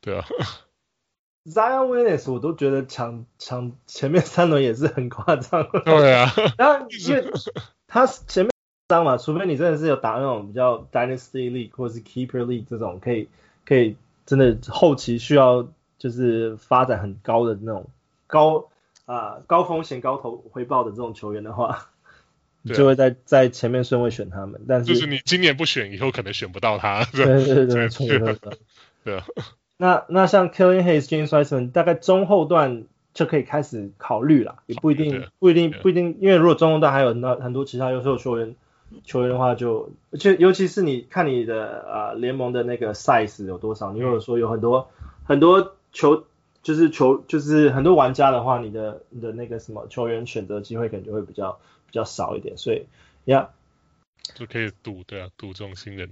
对啊。Zion Williams 我都觉得抢抢前面三轮也是很夸张。对啊，然后因为他前面三嘛，除非你真的是有打那种比较 Dynasty League 或者是 Keeper League 这种，可以可以真的后期需要就是发展很高的那种高啊、呃、高风险高投回报的这种球员的话，你就会在在前面顺位选他们。但是就是你今年不选，以后可能选不到他。对对对对，对，对 啊。那那像 Killing Hayes、James Wiseman 大概中后段就可以开始考虑了，也不一定不一定不一定，因为如果中后段还有很多很多其他优秀球员球员的话就，就就尤其是你看你的呃联盟的那个 size 有多少，你如果说有很多很多球就是球就是很多玩家的话，你的你的那个什么球员选择机会可能就会比较比较少一点，所以呀就可以赌对啊，赌这种新人。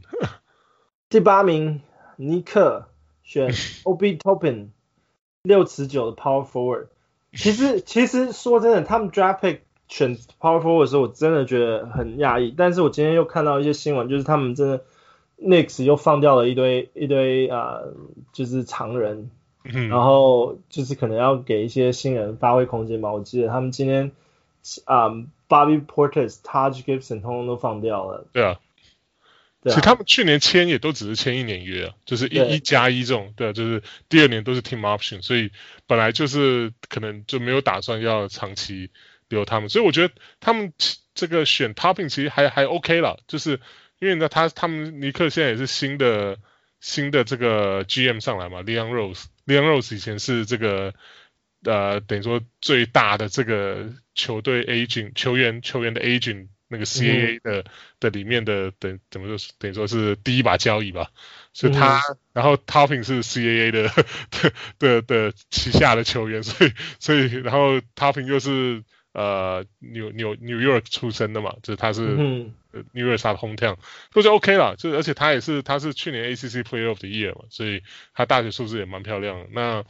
第八名尼克。选 Obi Toppin 六尺九的 Power Forward，其实 其实说真的，他们 Draft Pick 选 Power Forward 的时候，我真的觉得很讶异。但是我今天又看到一些新闻，就是他们真的 Knicks 又放掉了一堆一堆啊、呃，就是常人，然后就是可能要给一些新人发挥空间吧。我记得他们今天啊、呃、Bobby Portis、Taj Gibson 通通都放掉了。对啊。其实他们去年签也都只是签一年约啊，就是一一加一这种，对啊，就是第二年都是 team option，所以本来就是可能就没有打算要长期留他们，所以我觉得他们这个选 Topping 其实还还 OK 了，就是因为呢他他们尼克现在也是新的新的这个 GM 上来嘛，Leon Rose，Leon Rose 以前是这个呃等于说最大的这个球队 agent 球员球员的 agent。那个 CAA 的、嗯、的里面的等怎么说等于说是第一把交椅吧，是他，嗯、然后 Topping 是 CAA 的的的的旗下的球员，所以所以然后 Topping 又是呃纽纽 New York 出生的嘛，就是他是 New York 他的 hometown，所以就 OK 了，就而且他也是他是去年 ACC Player of the Year 嘛，所以他大学数字也蛮漂亮的。那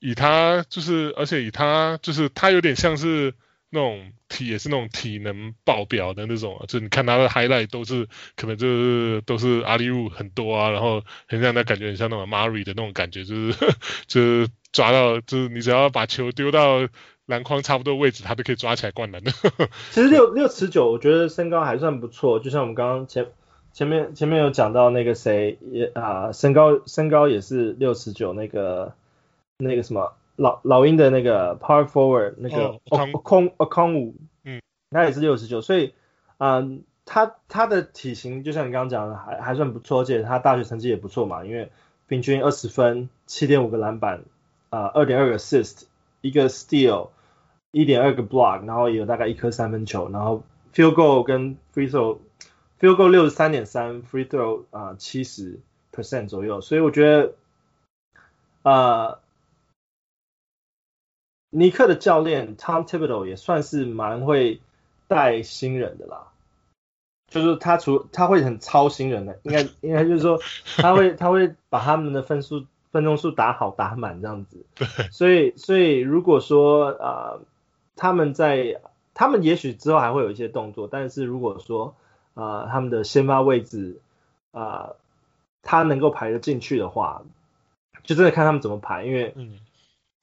以他就是而且以他就是他有点像是。那种体也是那种体能爆表的那种啊，就你看他的 highlight 都是可能就是都是阿里路很多啊，然后很像那感觉很像那种 marry 的那种感觉，就是 就是抓到就是你只要把球丢到篮筐差不多位置，他都可以抓起来灌篮的。其实六六尺九，我觉得身高还算不错，就像我们刚刚前前面前面有讲到那个谁也啊，身高身高也是六尺九，那个那个什么。老老鹰的那个 power forward 那个空呃空五，嗯，他也是六十九，所以啊、呃，他他的体型就像你刚刚讲的，还还算不错，而且他大学成绩也不错嘛，因为平均二十分，七点五个篮板，啊、呃，二点二个 assist，一个 steal，一点二个 block，然后也有大概一颗三分球，然后 field goal 跟 free throw，field goal 六十三点三，free throw 啊七十 percent 左右，所以我觉得啊。呃尼克的教练 Tom Thibodeau 也算是蛮会带新人的啦，就是他除他会很操新人的，应该应该就是说 他会他会把他们的分数分钟数打好打满这样子，所以所以如果说啊、呃、他们在他们也许之后还会有一些动作，但是如果说啊、呃、他们的先发位置啊、呃、他能够排得进去的话，就真的看他们怎么排，因为嗯。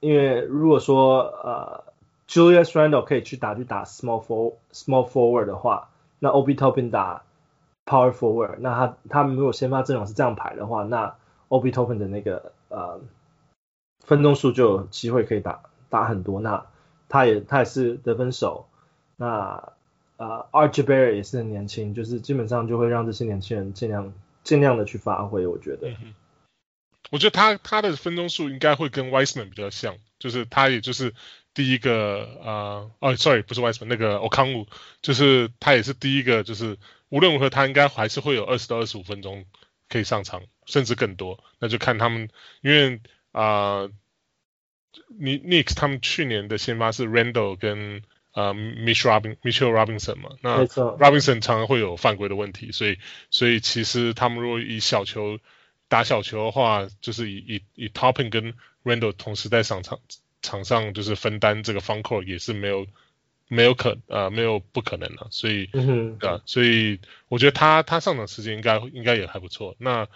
因为如果说呃，Julius Randle 可以去打去打 small for small forward 的话，那 Ob t o p i n 打 power forward，那他他们如果先发阵容是这样排的话，那 Ob t o p i n 的那个呃分钟数就有机会可以打打很多，那他也他也是得分手，那呃 RJ Barrett 也是很年轻，就是基本上就会让这些年轻人尽量尽量的去发挥，我觉得。我觉得他他的分钟数应该会跟 Wiseman 比较像，就是他也就是第一个啊、呃、哦，sorry 不是 Wiseman 那个 Okongwu，就是他也是第一个，就是无论如何他应该还是会有二十到二十五分钟可以上场，甚至更多，那就看他们，因为啊，你、呃、Knicks 他们去年的先发是 Randall 跟呃 Mitch Robin Mitchell Robinson 嘛，那 Robinson 常常会有犯规的问题，所以所以其实他们如果以小球。打小球的话，就是以以以 Topping 跟 Randall 同时在场场场上，就是分担这个 front court 也是没有没有可呃没有不可能的，所以、嗯、对啊，所以我觉得他他上场时间应该应该也还不错。那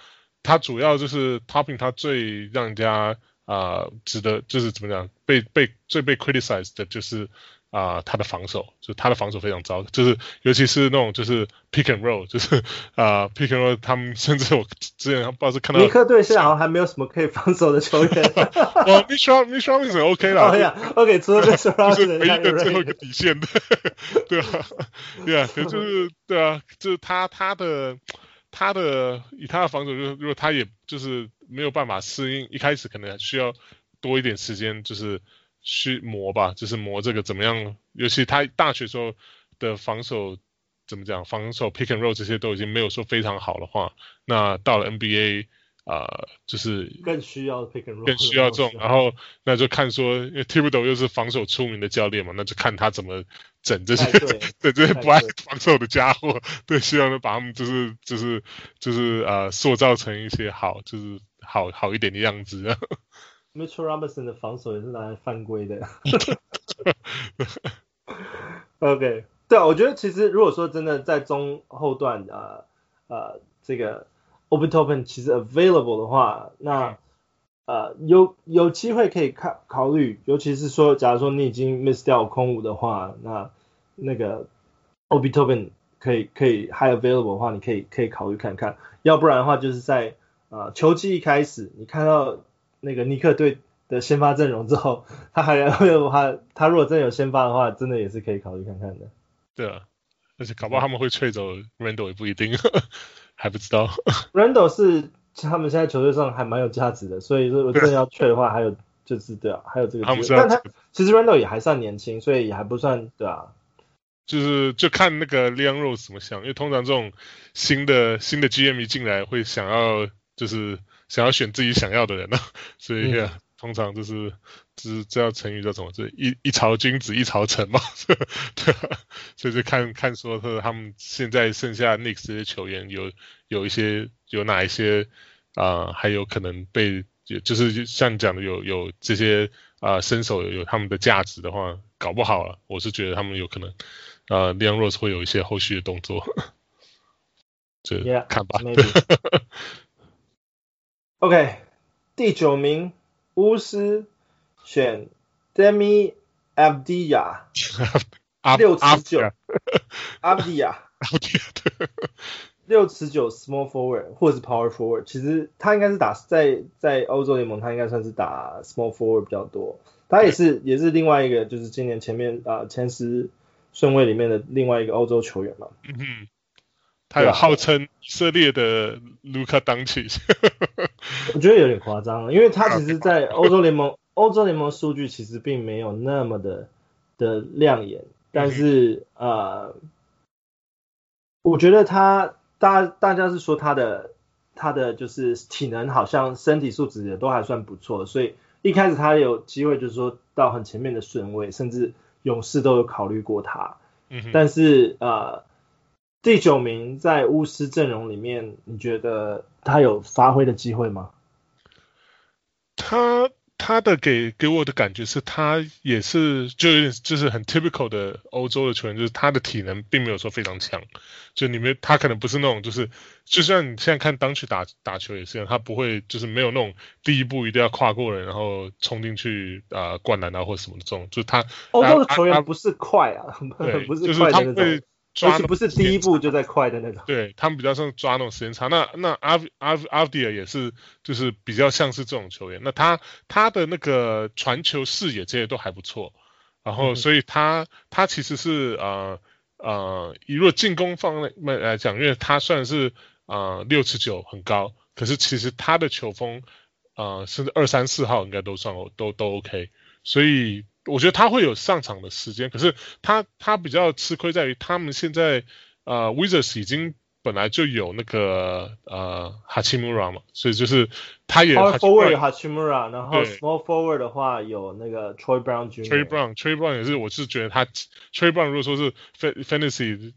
他主要就是 Topping，他最让人家啊、呃、值得就是怎么讲被被最被 criticized 的就是。啊、呃，他的防守就他的防守非常糟，就是尤其是那种就是 pick and roll，就是 啊、呃、pick and roll，他们甚至我之前不知道是看到尼克队现在好像还没有什么可以防守的球员。哦，Mitchell Mitchell Robinson OK 了。哦呀，OK，除了 Mitchell 是唯一的最后一个底线的，对啊，对啊，就是对啊，就是他他的他的以他的防守，就是如果他也就是没有办法适应，一开始可能需要多一点时间，就是。去磨吧，就是磨这个怎么样？尤其他大学时候的防守怎么讲？防守 pick and roll 这些都已经没有说非常好的话，那到了 NBA 啊、呃，就是更需要 pick and roll，更需要这种。然后那就看说，因为 Thibodeau 又是防守出名的教练嘛，那就看他怎么整这些对，对这些不爱防守的家伙，对，希望能把他们就是就是就是呃塑造成一些好，就是好好一点的样子。Mitchell Robinson 的防守也是拿来犯规的。OK，对啊，我觉得其实如果说真的在中后段呃呃这个 Obi Toppin 其实 available 的话，那呃有有机会可以考考虑，尤其是说假如说你已经 miss 掉空五的话，那那个 Obi Toppin 可以可以 high available 的话，你可以可以考虑看看，要不然的话就是在呃球季一开始你看到。那个尼克队的先发阵容之后，他还 会有他，他如果真的有先发的话，真的也是可以考虑看看的。对啊，而且搞不好他们会吹走 Randle 也不一定，还不知道。Randle 是他们现在球队上还蛮有价值的，所以如果真的要吹的话，还有就是对啊，还有这个机会。但他其实 Randle 也还算年轻，所以也还不算对啊。就是就看那个 Leon Rose 怎么想，因为通常这种新的新的 GM 一进来会想要就是。想要选自己想要的人呢、啊，所以、嗯、通常就是就是这样成语叫什么？就是一一朝君子一朝臣嘛，对啊，所以就看看说他他们现在剩下 Knicks 这些球员有有一些有哪一些啊、呃，还有可能被就是像你讲的有有这些啊、呃、身手有有他们的价值的话，搞不好了，我是觉得他们有可能啊 Leon Rose 会有一些后续的动作，这看吧。OK，第九名巫师选 Demi Abdiya，六尺九，Abdiya，六尺九 small forward 或者是 power forward，其实他应该是打在在欧洲联盟，他应该算是打 small forward 比较多。他也是也是另外一个，就是今年前面啊、呃、前十顺位里面的另外一个欧洲球员嘛。嗯哼，他有号称以色列的卢卡当奇。我觉得有点夸张，因为他其实，在欧洲联盟，欧洲联盟数据其实并没有那么的的亮眼，但是呃，我觉得他大大家是说他的他的就是体能好像身体素质也都还算不错，所以一开始他有机会就是说到很前面的顺位，甚至勇士都有考虑过他，但是呃。第九名在巫师阵容里面，你觉得他有发挥的机会吗？他他的给给我的感觉是他也是就有点就是很 typical 的欧洲的球员，就是他的体能并没有说非常强，就你们他可能不是那种就是就像你现在看当去打打球也是一样，他不会就是没有那种第一步一定要跨过人然后冲进去啊、呃、灌篮啊或什么的这种，就是他欧洲的球员不是快啊，不是快的那种。抓不是第一步就在快的那种，对他们比较像抓那种时间差。那那阿阿阿迪尔也是，就是比较像是这种球员。那他他的那个传球视野这些都还不错，然后所以他他其实是呃呃，以若进攻方面来讲，因为他算是呃六尺九很高，可是其实他的球风呃甚至二三四号应该都算都都 OK，所以。我觉得他会有上场的时间，可是他他比较吃亏在于他们现在呃 Wizards 已经本来就有那个呃 Hachimura 嘛，所以就是他也 Power Forward 有 Hachimura，然后 Small Forward 的话有那个 Troy Brown Jr. Troy Brown，Troy Brown 也是，我是觉得他 Troy Brown 如果说是 Fantasy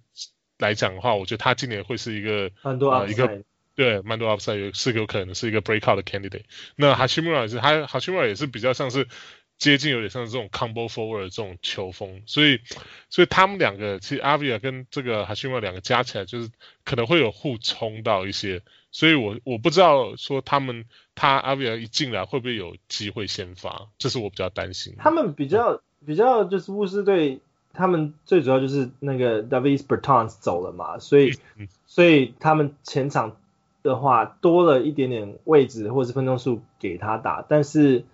来讲的话，我觉得他今年会是一个蛮多、呃、一个对蛮多 Upside 是有可能是一个 Breakout 的 Candidate。那 Hachimura 也是，他 Hachimura 也是比较像是。接近有点像这种 combo forward 的这种球风，所以所以他们两个其实 Avdija 跟这个 Hachimura 两个加起来就是可能会有互冲到一些，所以我我不知道说他们他 Avdija 一进来会不会有机会先发，这是我比较担心。他们比较比较就是巫师队，他们最主要就是那个 Davis Bertans 走了嘛，所以所以他们前场的话多了一点点位置或者是分钟数给他打，但是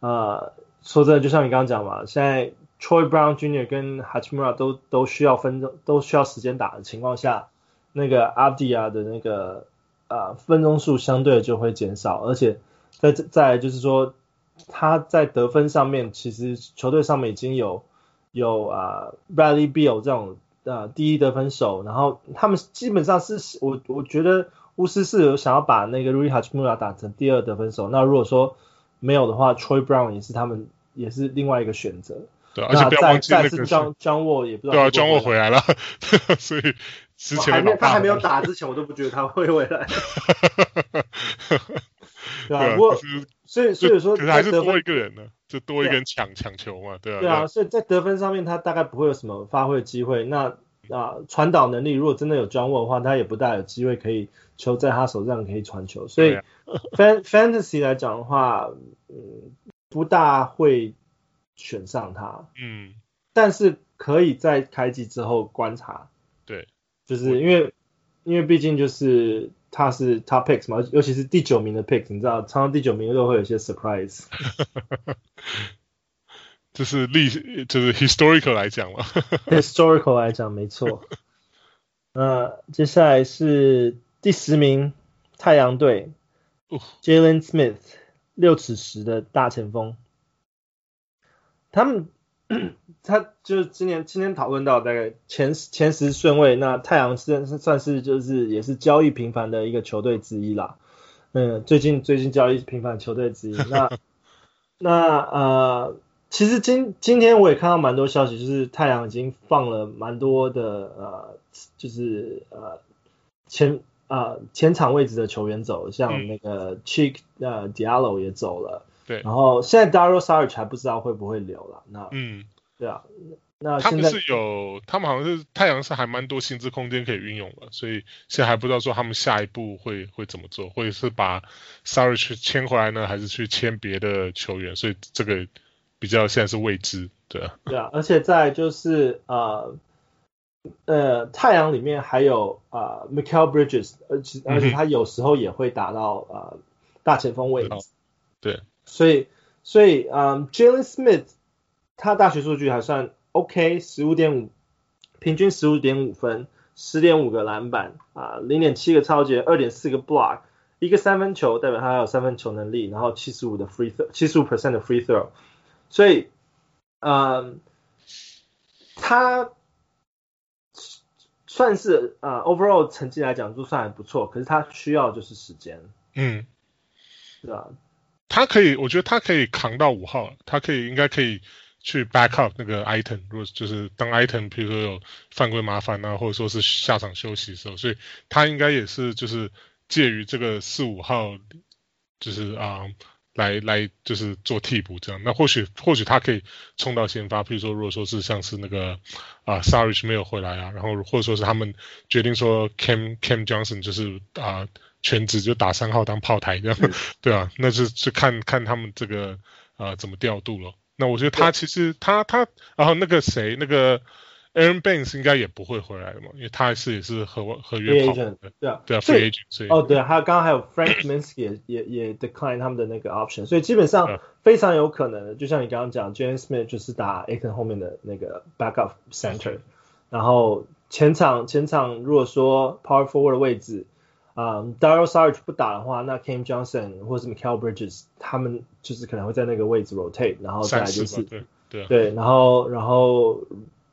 呃。说真的，就像你刚刚讲嘛，现在 Troy Brown Jr. 跟 Hachimura 都都需要分钟，都需要时间打的情况下，那个 Avdija 的那个呃分钟数相对就会减少，而且在在就是说他在得分上面，其实球队上面已经有有啊、Bradley Beal 这种呃第一得分手，然后他们基本上是我我觉得巫师是有想要把那个 Rui Hachimura 打成第二得分手，那如果说没有的话，Troy Brown 也是他们。也是另外一个选择，对，而且不要忘记那个张张沃也不知道，对啊，张沃回来了，所以之前还没他还没有打之前，我都不觉得他会回来，对啊，不过所以所以说，可是还是多一个人呢，就多一个人抢抢球嘛，对啊，对啊，所以在得分上面他大概不会有什么发挥的机会。那啊，传导能力如果真的有张沃的话，他也不大有机会可以球在他手上可以传球。所以 fan fantasy 来讲的话，嗯。不大会选上他，嗯，但是可以在开季之后观察，对，就是因为因为毕竟就是他是 top picks 嘛，尤其是第九名的 pick，你知道，常常第九名都会有一些 surprise，这是历就是 historical 来讲嘛，historical 来讲没错。那接下来是第十名太阳队，Jalen Smith。六尺十的大前锋，他们 他就是今年今天讨论到大概前前十顺位，那太阳是算是就是也是交易频繁的一个球队之一啦。嗯，最近最近交易频繁的球队之一。那 那呃，其实今今天我也看到蛮多消息，就是太阳已经放了蛮多的呃，就是呃前。啊、呃，前场位置的球员走，像那个 Cheick 呃 Diallo 也走了，对。然后现在 Dario Saric 还不知道会不会留了。那嗯，对啊。那他们是有，他们好像是太阳是还蛮多薪资空间可以运用的，所以现在还不知道说他们下一步会会怎么做，或者是把 Saric 签回来呢，还是去签别的球员？所以这个比较现在是未知，对啊。对啊，而且在就是呃呃太阳里面还有啊、呃、，Michael Bridges，而且而且他有时候也会打到呃大前锋位置，对，所以所以嗯 Jalen Smith 他大学数据还算。OK，十五点五，平均十五点五分，十点五个篮板啊，零点七个超截，二点四个 block，一个三分球，代表他有三分球能力，然后七十五的 free throw，七十五 percent 的 free throw，所以，嗯，他算是啊 overall 成绩来讲就算还不错，可是他需要就是时间，嗯，是啊？他可以，我觉得他可以扛到五号，他可以应该可以。去 back up 那个 item，如果就是当 item，比如说有犯规麻烦啊，或者说是下场休息的时候，所以他应该也是就是介于这个四五号，就是啊、呃、来来就是做替补这样。那或许或许他可以冲到先发，比如说如果说是像是那个啊 Saric 没有回来啊，然后或者说是他们决定说 Cam Cam Johnson 就是啊、呃、全职就打三号当炮台这样，嗯、对啊，那是是看看他们这个啊、呃、怎么调度了。那我觉得他其实他他，然后那个谁那个 Aaron Banks 应该也不会回来的嘛，因为他是也是合合约跑的，对啊，对啊，free agent，所以哦对啊，还有刚刚还有 Frank Kaminsky 也也也 decline 他们的那个 option，所以基本上非常有可能的，就像你刚刚讲，James Smith 就是打 Ayton 后面的那个 backup center，然后前场前场如果说 power forward 的位置。啊、um,，Daryl Sarge 不打的话，那 Cam Johnson 或是 Mikal Bridges 他们就是可能会在那个位置 rotate，然后再来就是对对，对，然后然后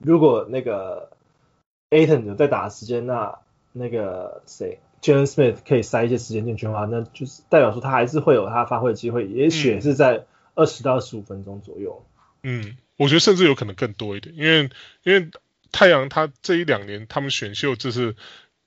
如果那个 Ayton 有在打的时间，那那个谁 Jalen Smith 可以塞一些时间进去的话，那就是代表说他还是会有他发挥的机会，也许是在二十到二十五分钟左右。嗯，我觉得甚至有可能更多一点，因为因为太阳他这一两年他们选秀就是。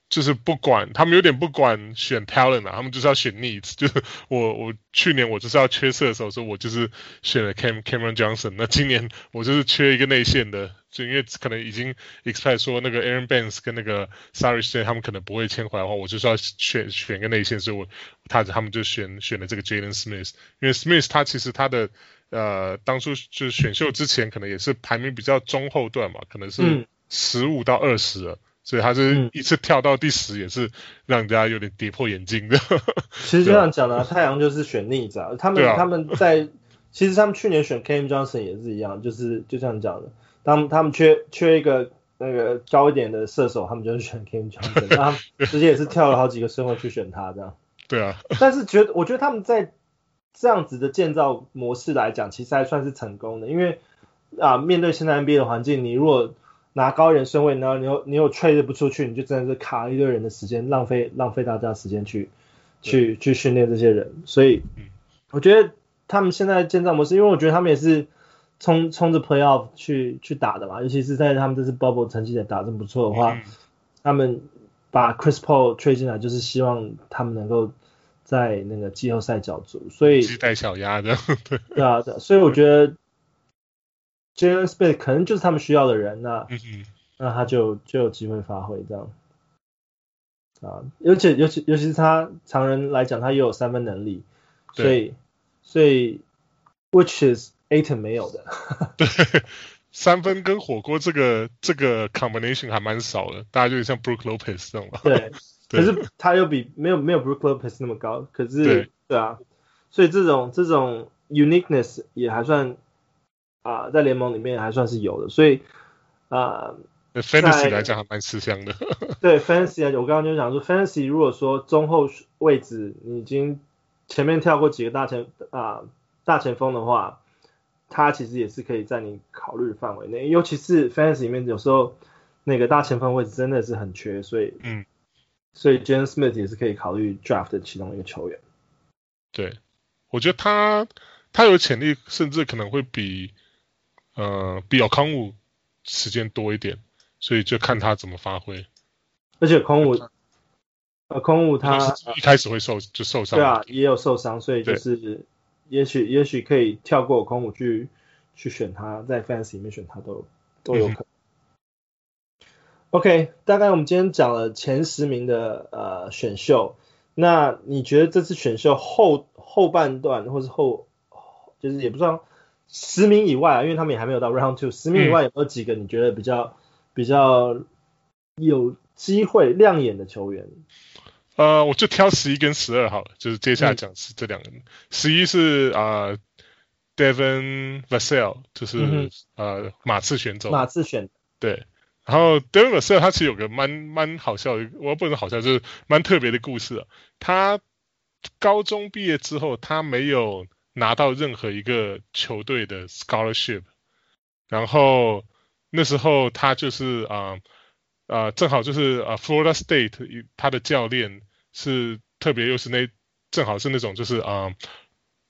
就是不管他们有点不管选 talent 啊，他们就是要选 needs。就是 我我去年我就是要缺射手，所以我就是选了 Cam Cameron Johnson。那今年我就是缺一个内线的，就因为可能已经 expect 说那个 Aaron Banks 跟那个 Saric 他们可能不会签回来的话，我就是要选选个内线，所以我他他们就选选了这个 Jalen Smith。因为 Smith 他其实他的呃当初就是选秀之前可能也是排名比较中后段嘛，可能是十五到二十了。所以他是一次跳到第十，也是让人家有点跌破眼镜的。其实就像讲的，太阳就是选逆子啊。他们他们在其实他们去年选 Cam Johnson 也是一样，就是就像讲的，当他们缺缺一个那个高一点的射手，他们就是选 Cam Johnson，他们直接也是跳了好几个身位去选他这样。对啊。但是觉得我觉得他们在这样子的建造模式来讲，其实还算是成功的，因为啊，面对现在 NBA 的环境，你如果拿高一点顺位，然后你又你又 trade 不出去，你就真的是卡一堆人的时间，浪费浪费大家时间去去去训练这些人。所以我觉得他们现在建造模式，因为我觉得他们也是冲冲着 playoff 去去打的嘛，尤其是在他们这次 bubble 成绩也打得这么不错的话，嗯、他们把 Chris Paul 吹进来，就是希望他们能够在那个季后赛角逐。所以带小鸭的，对。啊，所以我觉得。Jalen Smith 可能就是他们需要的人，那、嗯、那他就就有机会发挥这样。啊，尤其尤其尤其是他常人来讲，他也有三分能力，所以所以 which is Ayton 没有的。对，三分跟火锅这个这个 combination 还蛮少的，大家就像 Brook Lopez 这种嘛。对，可是他又比没有没有 Brook Lopez 那么高，可是对，对啊，所以这种这种 uniqueness 也还算。啊，在联盟里面还算是有的，所以啊，Fantasy 来讲还蛮吃香的。对，Fantasy 来讲，我刚刚就讲说，Fantasy 如果说中后位置你已经前面跳过几个大前啊大前锋的话，他其实也是可以在你考虑的范围内，尤其是 Fantasy 里面有时候那个大前锋位置真的是很缺，所以嗯，所以 Jalen Smith 也是可以考虑 draft 的其中一个球员。对，我觉得他他有潜力，甚至可能会比。呃，比尔康武时间多一点，所以就看他怎么发挥。而且康武，呃，康武他一开始会受就受伤。对啊，也有受伤，所以就是也许也许可以跳过空母去去选他，在 Fantasy 里面选他都都有可能。嗯、OK，大概我们今天讲了前十名的呃选秀，那你觉得这次选秀后后半段或是后就是也不算十名以外啊，因为他们也还没有到 Round Two，十名以外有没有几个你觉得比较、嗯、比较有机会亮眼的球员？呃，我就挑十一跟十二好了，就是接下来讲是这两个人。十一、嗯、是啊、呃、，Devin Vassell，就是、嗯、呃马刺选走。马刺选。对，然后 Devin Vassell 他其实有个蛮蛮好笑的，我不能好笑，就是蛮特别的故事啊。他高中毕业之后，他没有拿到任何一个球队的 scholarship，然后那时候他就是啊。呃啊、呃，正好就是啊、呃、，Florida State 他的教练是特别又是那正好是那种就是啊、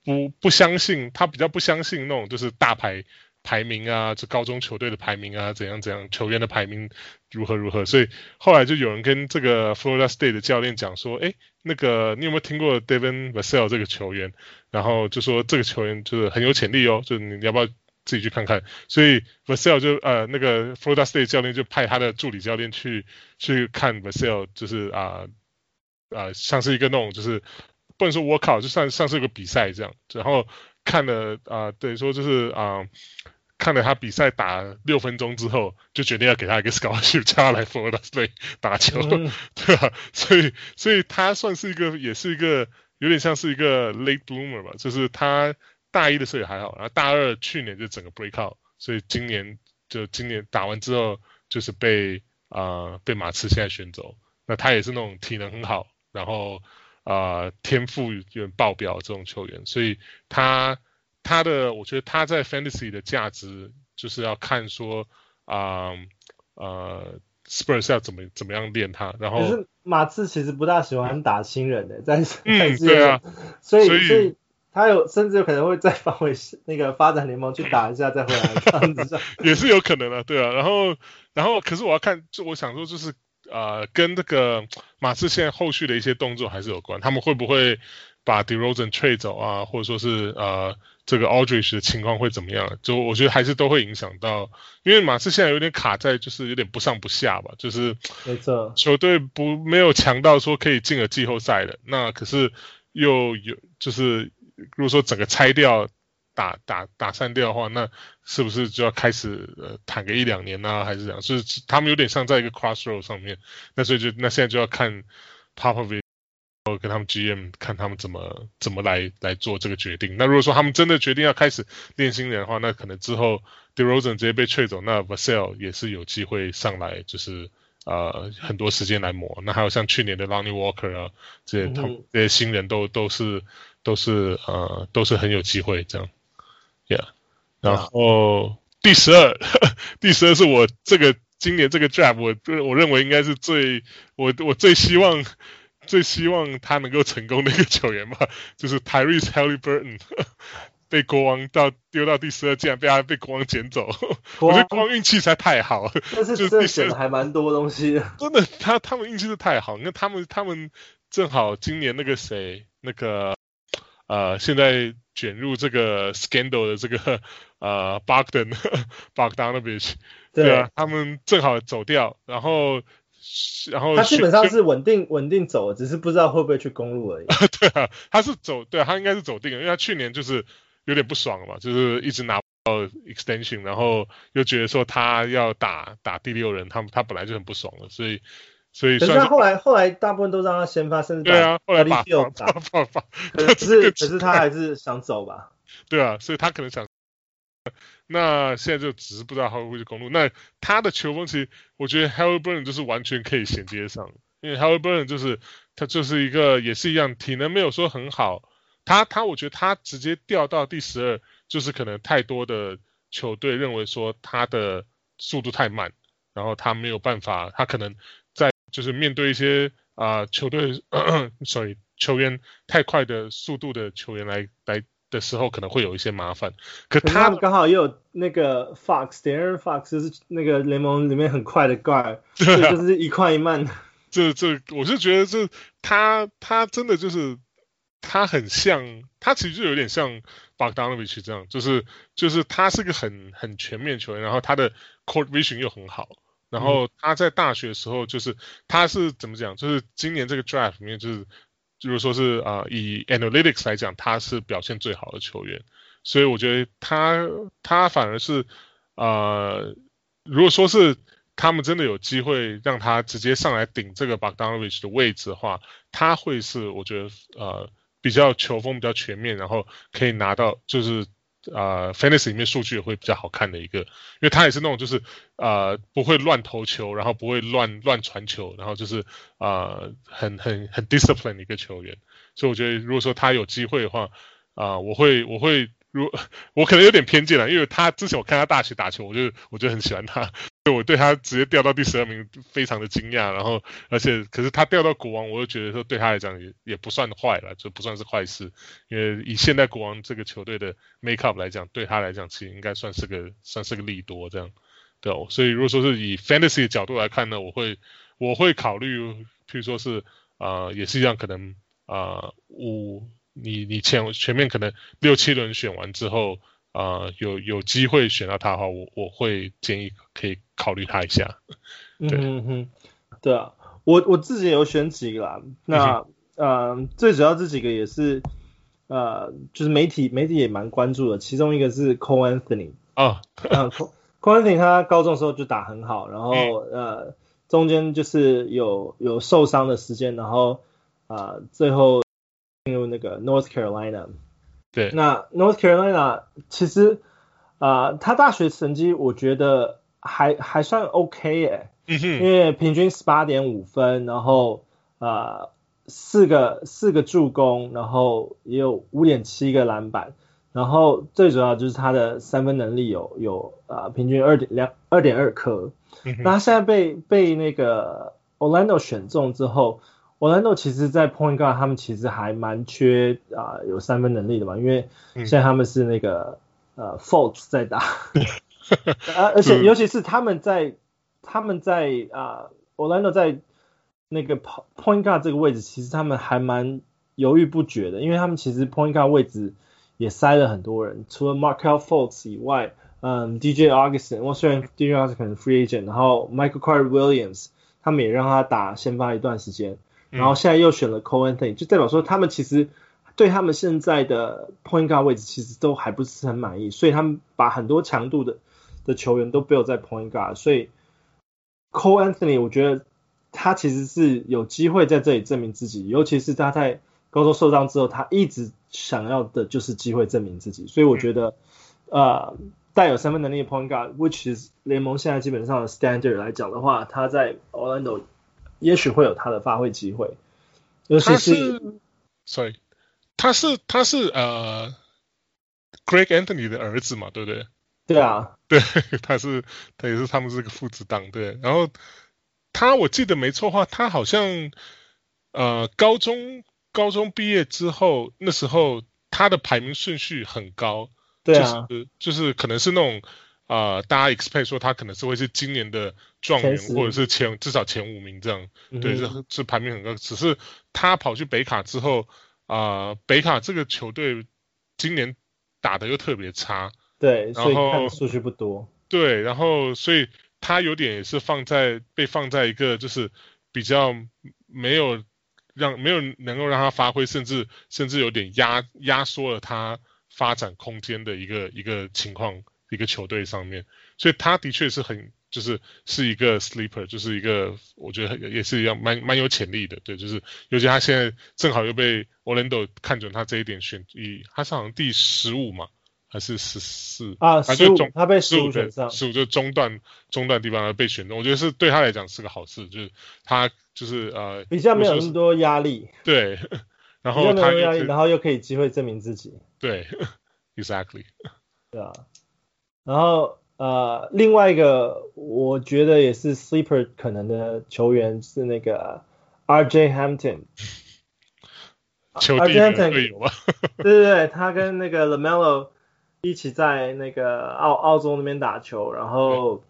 不不相信他比较不相信那种就是大牌排名啊，就高中球队的排名啊，怎样怎样，球员的排名如何如何，所以后来就有人跟这个 Florida State 的教练讲说，哎，那个你有没有听过 Devin Vassell 这个球员？然后就说这个球员就是很有潜力哦，就你要不要？自己去看看，所以 Vassell 就呃那个 Florida State 教练就派他的助理教练去去看 Vassell，就是啊啊、像是一个那种就是不能说 workout，就算像是一个比赛这样，然后看了啊、呃、等于说就是啊、呃、看了他比赛打六分钟之后，就决定要给他一个 scholarship，叫他来 Florida State 打球，嗯、对吧？所以所以他算是一个也是一个有点像是一个 late bloomer 吧，就是他。大一的时候也还好，然后大二去年就整个 break out，所以今年就今年打完之后就是被啊、呃、被马刺现在选走。那他也是那种体能很好，然后啊、呃、天赋有点爆表这种球员，所以他他的我觉得他在 fantasy 的价值就是要看说啊呃，呃 Spurs 要怎么怎么样练他。然后可是马刺其实不大喜欢打新人 的，在嗯对啊，所以所以。所以他有甚至有可能会再返回那个发展联盟去打一下，再回来这样子，也是有可能的，对啊。然后，然后，可是我要看，就我想说，就是呃，跟这个马刺现在后续的一些动作还是有关。他们会不会把 DeRozan trade 走啊，或者说是呃，这个 Aldridge 的情况会怎么样？就我觉得还是都会影响到，因为马刺现在有点卡在，就是有点不上不下吧，就是没错，球队不没有强到说可以进了季后赛的，那可是又有就是。如果说整个拆掉，打打打散掉的话，那是不是就要开始呃谈个一两年呢、啊？还是这样？所以他们有点像在一个 crossroad 上面，那所以就那现在就要看 Popovich 跟他们 GM 看他们怎么怎么来来做这个决定。那如果说他们真的决定要开始练新人的话，那可能之后 DeRozan 直接被吹走，那 Vassell 也是有机会上来，就是呃很多时间来磨。那还有像去年的 Lonnie Walker 啊这些他们这些新人都都是。都是呃都是很有机会这样，Yeah，然后第十二，第十二是我这个今年这个 Draft 我我认为应该是最我我最希望最希望他能够成功的一个球员吧，就是 Tyrese Halliburton 被国王到丢到第十二，竟然被他被国王捡走，我觉得国王运气实在太好。了，但是这选的还蛮多东西的，真的他他们运气是太好，你看他们他们正好今年那个谁那个。呃，现在卷入这个 scandal 的这个呃 Bogdan Bogdanovic，对啊，他们正好走掉，然后然后他基本上是稳定稳定走了，只是不知道会不会去公路而已。对啊，他是走，对啊，他应该是走定了，因为他去年就是有点不爽嘛，就是一直拿不到 extension，然后又觉得说他要打打第六人，他他本来就很不爽了，所以。所以，可是他后来后来大部分都让他先发，甚至对啊，后来把把把 可是可是他还是想走吧？对啊，所以他可能想，那现在就只是不知道他会不会去公路。那他的球风其实，我觉得 Haliburton 就是完全可以衔接上，因为 Haliburton 就是他就是一个也是一样，体能没有说很好。他他我觉得他直接掉到第十二，就是可能太多的球队认为说他的速度太慢，然后他没有办法，他可能。就是面对一些啊、呃、球队，sorry 球员太快的速度的球员来来的时候，可能会有一些麻烦。可他，们刚好也有那个 Fox，De'Aaron Fox 就是那个联盟里面很快的啊，就是一快一慢。这这，我是觉得这他他真的就是他很像，他其实就有点像 Bogdanovic 这样，就是就是他是个很很全面球员，然后他的 court vision 又很好，然后他在大学的时候就是他是怎么讲，就是今年这个 draft 里面就是，就是说是啊、呃、以 analytics 来讲，他是表现最好的球员，所以我觉得他他反而是啊、呃，如果说是。他们真的有机会让他直接上来顶这个 Bogdanovich 的位置的话，他会是我觉得呃比较球风比较全面，然后可以拿到就是呃 Fantasy 里面数据也会比较好看的一个，因为他也是那种就是呃不会乱投球，然后不会乱乱传球，然后就是啊很很很 discipline 的一个球员，所以我觉得如果说他有机会的话啊、我会我会如 我可能有点偏见了，因为他之前我看他大学打球，我就我就很喜欢他。我对他直接掉到第十二名非常的惊讶，然后而且可是他掉到国王，我又觉得说对他来讲也也不算坏了，就不算是坏事，因为以现在国王这个球队的 make up 来讲，对他来讲其实应该算是个算是个利多这样，对，所以如果说是以 fantasy 的角度来看呢，我会我会考虑，譬如说是啊、也是一样，可能啊五、你你前前面可能六七轮选完之后。啊、呃，有有机会选到他的话，我我会建议可以考虑他一下。对嗯哼，对啊，我我自己有选几个啦。那、嗯、呃，最主要这几个也是呃，就是媒体媒体也蛮关注的。其中一个是 Cole Anthony 啊，嗯，Cole Anthony 他高中的时候就打很好，然后、嗯、呃中间就是有有受伤的时间，然后啊、呃、最后进入那个 North Carolina。对，那 North Carolina 其实啊、呃，他大学成绩我觉得还还算 OK 耶，嗯哼，因为平均十八点五分，然后啊四个四个助攻，然后也有五点七个篮板，然后最主要就是他的三分能力有有啊、呃、平均二点两二点二颗，嗯、那他现在被被那个 Orlando 选中之后。Orlando 其实，在 Point Guard 他们其实还蛮缺啊、呃，有三分能力的嘛，因为现在他们是那个、嗯、呃 Fultz 在打，而而且尤其是他们在他们在啊、呃、Orlando 在那个 Point Guard 这个位置，其实他们还蛮犹豫不决的，因为他们其实 Point Guard 位置也塞了很多人，除了 Markelle Fultz 以外，嗯，DJ Augustin，我虽然 DJ Augustin 可能 Free Agent，然后 Michael Carter Williams，他们也让他打先发一段时间。然后现在又选了 Cole Anthony，就代表说他们其实对他们现在的 Point Guard 位置其实都还不是很满意，所以他们把很多强度的的球员都 build 在 Point Guard，所以 Cole Anthony 我觉得他其实是有机会在这里证明自己，尤其是他在高中受伤之后，他一直想要的就是机会证明自己，所以我觉得呃带有三分能力的 Point Guard，which is 联盟现在基本上的 standard 来讲的话，他在 Orlando。也许会有他的发挥机会，尤其是，是，sorry，他是他是呃，Greg Anthony 的儿子嘛，对不对？对啊，对，他是他也是他们是个父子档，对。然后他我记得没错的话，他好像呃高中高中毕业之后，那时候他的排名顺序很高，对啊，就是就是可能是那种。啊、呃，大家 expect 说他可能是会是今年的状元，或者是前至少前五名这样，嗯、对，是是排名很高。只是他跑去北卡之后，啊、呃，北卡这个球队今年打的又特别差，对，然后所以看的数据不多，对，然后所以他有点也是放在被放在一个就是比较没有让没有能够让他发挥，甚至甚至有点压压缩了他发展空间的一个一个情况。一个球队上面，所以他的确是很就是是一个 sleeper，就是一个我觉得也是一样蛮蛮有潜力的，对，就是尤其他现在正好又被 Orlando 看准他这一点选，以他是好像第十五嘛，还是十四？啊？十五，他被十五选上，十五就中段中段地方被选中，我觉得是对他来讲是个好事，就是他就是呃比较没有那么多压力，对，然后他压力，然后又可以机会证明自己，对，exactly，对啊。然后呃，另外一个我觉得也是 sleeper 可能的球员是那个 RJ Hampton。RJ Hampton 对对对，他跟那个 LaMelo 一起在那个澳澳洲那边打球，然后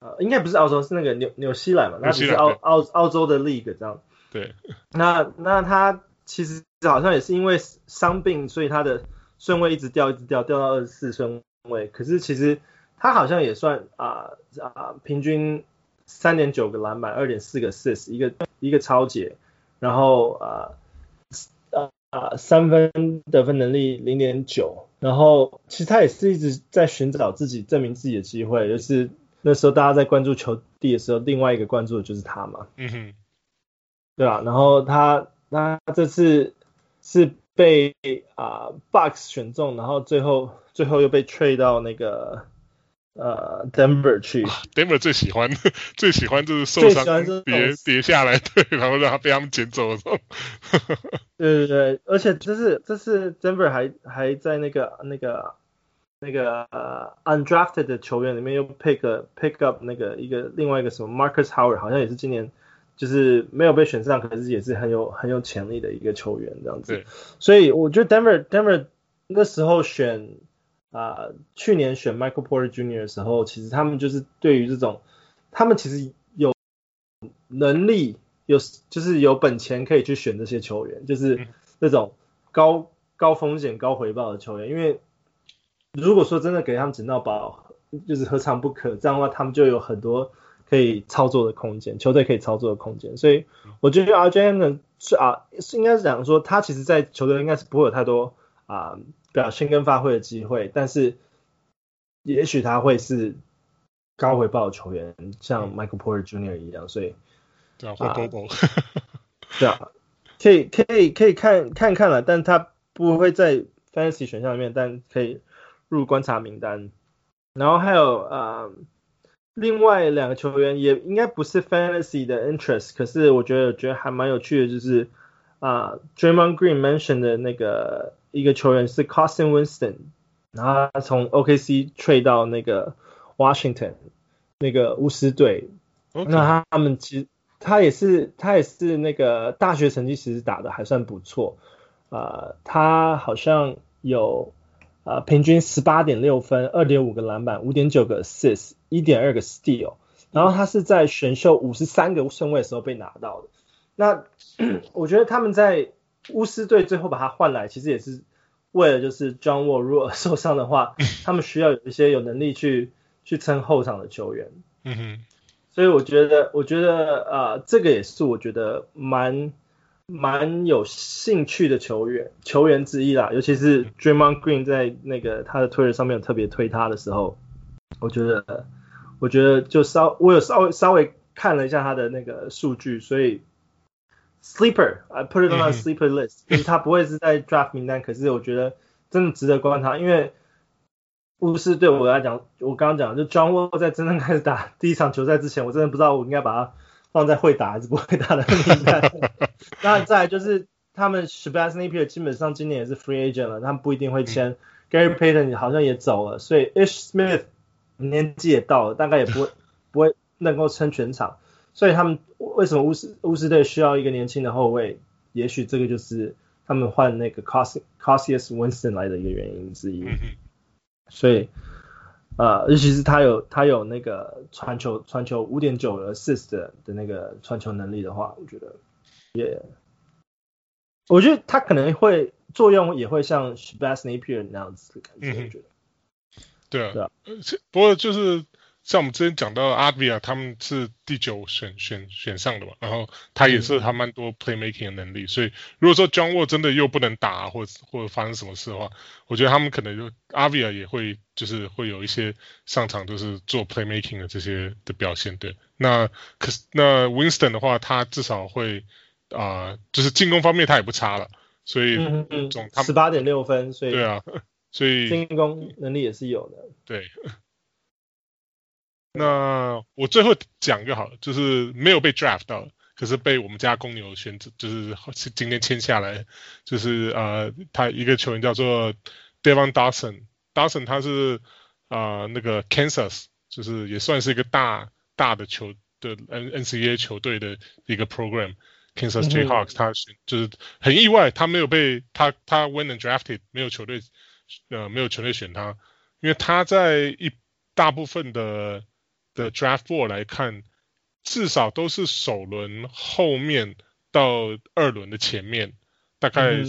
对呃，应该不是澳洲，是那个纽纽西兰嘛，那只是澳澳澳洲的 league 这样。对。那那他。其实好像也是因为伤病，所以他的顺位一直掉，一直掉，掉到二十四顺位。可是其实他好像也算啊啊，平均三点九个篮板，二点四个 assist，一个一个超解，然后啊啊啊三分得分能力零点九，然后其实他也是一直在寻找自己证明自己的机会，就是那时候大家在关注球帝的时候，另外一个关注的就是他嘛。嗯哼。对啊，然后他他这次是被啊、呃、Bucks 选中，然后最后最后又被 trade 到那个呃 Denver 去。Denver 最喜欢 最喜欢就是受伤跌跌下来，对，然后让他被他们捡走的时候。对对对，而且这是这是 Denver 还还在那个那个那个呃 undrafted 的球员里面又 pick pick up 那个一个另外一个什么 Marcus Howard，好像也是今年。就是没有被选上，可是也是很有很有潜力的一个球员这样子。所以我觉得 Denver Denver 那时候选啊、呃，去年选 Michael Porter Jr. 的时候，其实他们就是对于这种，他们其实有能力，有就是有本钱可以去选这些球员，就是那种高高风险高回报的球员。因为如果说真的给他们捡到宝，就是何尝不可？这样的话，他们就有很多。可以操作的空间，球队可以操作的空间，所以我觉得 RJM 呢是啊，是应该是讲说他其实，在球队应该是不会有太多啊表现跟发挥的机会，但是也许他会是高回报的球员，像 Michael Porter Jr. 一样，所以对啊，会多 对啊，可以可以可以看看看了，但他不会在 Fantasy 选项里面，但可以入观察名单，然后还有啊。另外两个球员也应该不是 fantasy 的 interest，可是我觉得我觉得还蛮有趣的，就是啊、uh,，Draymond Green mentioned 的那个一个球员是 Costin Winston，然后他从 OKC trade 到那个 Washington 那个巫师队.那他们其实他也是他也是那个大学成绩其实打的还算不错，啊、uh,，他好像有。啊、呃，平均十八点六分，二点五个篮板，五点九个 assist，一点二个 steal。然后他是在选秀五十三个顺位的时候被拿到的。那 我觉得他们在巫师队最后把他换来，其实也是为了就是 John Wall 如果受伤的话，他们需要有一些有能力去去撑后场的球员。嗯哼。所以我觉得，我觉得啊、呃，这个也是我觉得蛮。蛮有兴趣的球员，球员之一啦，尤其是 Draymond Green 在那个他的 Twitter 上面有特别推他的时候，我觉得，我觉得就稍我有稍微稍微看了一下他的那个数据，所以 Sleeper，I put it on a sleeper list，就是他不会是在 Draft 名单，可是我觉得真的值得观察，因为巫师对我来讲，我刚刚讲就 John Wall 在真正开始打第一场球赛之前，我真的不知道我应该把他。放在会打还是不会打的名单。那再来就是他们 Napier 基本上今年也是 free agent 了，他们不一定会签。Gary Payton 好像也走了，所以 Ish Smith 年纪也到了，大概也不会 不会能够撑全场。所以他们为什么巫师巫师队需要一个年轻的后卫？也许这个就是他们换那个 Cassius Winston 来的一个原因之一。所以。呃，尤其是他有他有那个传球传球五点九的 assist 的那个传球能力的话，我觉得也.我觉得他可能会作用也会像 Shabazz Napier 那样子的感觉，我觉得。对啊，对啊，不过就是。像我们之前讲到阿比亚，他们是第九选选选上的嘛，然后他也是他蛮多 playmaking 的能力，所以如果说 John Wall 真的又不能打，或者或者发生什么事的话，我觉得他们可能就阿比亚也会就是会有一些上场就是做 playmaking 的这些的表现，对。那可是那 Winston 的话，他至少会啊、呃，就是进攻方面他也不差了，所以总他十八点六分，所以对啊，所以进攻能力也是有的，对。那我最后讲就好了，就是没有被 draft 到，可是被我们家公牛选择，就是今天签下来，就是呃，他一个球员叫做 Devon Dawson，Dawson 他是啊、呃、那个 Kansas，就是也算是一个大大的球的 N NCAA 球队的一个 program，Kansas Jayhawks，他选就是很意外，他没有被他他 went and drafted，没有球队呃没有球队选他，因为他在一大部分的的 draft board 来看，至少都是首轮后面到二轮的前面大概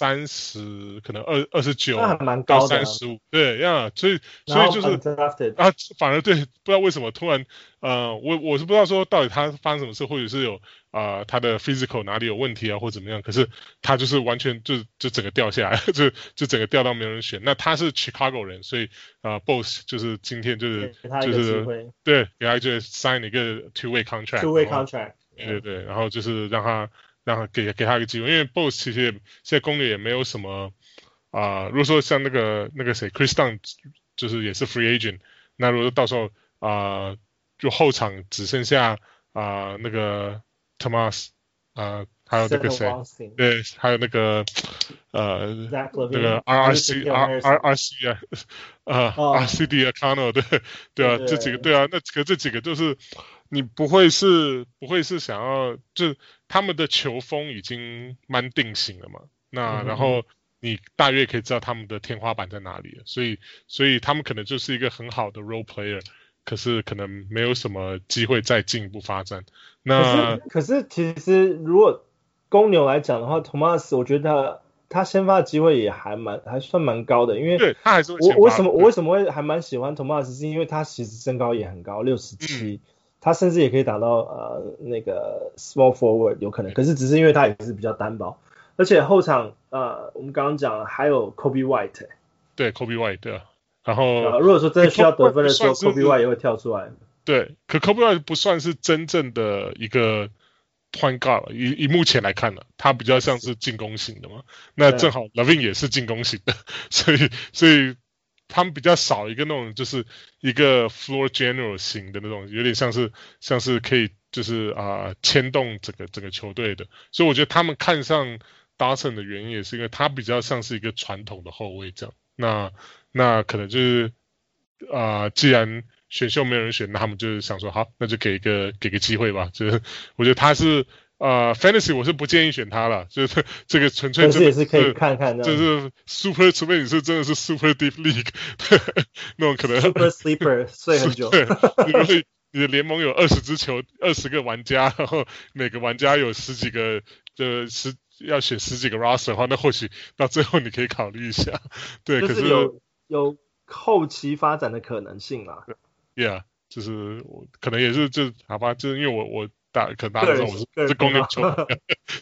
三十、嗯，可能二二十九到三十五，对呀，所以所以就是啊，反而对，不知道为什么突然，呃，我我是不知道说到底他发生什么事，或者是有啊、呃、他的 physical 哪里有问题啊，或怎么样，可是他就是完全就就整个掉下来，就就整个掉到没有人选。那他是 Chicago 人，所以啊、呃、，Boss 就是今天就是就是对，给他就 sign 一个 two way contract，two way contract，对对对，然后就是让他。然后给给他一个机会，因为 BOSS 其实也现在攻略也没有什么啊、呃。如果说像那个那个谁 Chris Dunn 就是也是 free agent，那如果到时候啊、呃，就后场只剩下啊、呃、那个 Thomas 啊、呃，还有那个谁，对，还有那个呃那个 R R C R R R C 啊，啊 R C D Arcano 对对啊，这几个对啊，那可这几个就是。你不会是不会是想要就他们的球风已经蛮定型了嘛？那然后你大约可以知道他们的天花板在哪里了，所以所以他们可能就是一个很好的 role player，可是可能没有什么机会再进一步发展。那可是可是其实如果公牛来讲的话，Thomas 我觉得他他先发的机会也还蛮还算蛮高的，因为对他还是我我为什么我为什么会还蛮喜欢 Thomas，是因为他其实身高也很高，六十七。他甚至也可以打到呃那个 small forward 有可能，可是只是因为他也是比较单薄，而且后场呃我们刚刚讲了还有 Kobe White，欸、对 Kobe White 对，然后、呃、如果说真的需要得分的时候，Kobe White 也会跳出来。对，可 Kobe White 不算是真正的一个 point guard，以以目前来看呢，他比较像是进攻型的嘛，那正好 LaVine 也是进攻型的，所以所以。他们比较少一个那种，就是一个 floor general 型的那种，有点像是像是可以就是啊牵动整个整个球队的，所以我觉得他们看上 Dawson 的原因也是因为他比较像是一个传统的后卫这样。那那可能就是啊，既然选秀没有人选，那他们就是想说好，那就给一个给个机会吧。就是我觉得他是。呃，Fantasy 我是不建议选他了，就是 这个纯粹这也是可以看看的，就是 Super，除非你是真的是 Super Deep League，那种可能 Super Sleeper 睡很久。对，因为你的联盟有二十支球，二十个玩家，然后每个玩家有十几个，呃，十要选十几个 Roster 的话，那或许到最后你可以考虑一下。对，可是有有后期发展的可能性啦。Yeah，就是我可能也是就好吧，就是因为我我。大可能大家知道我是是公牛 球迷，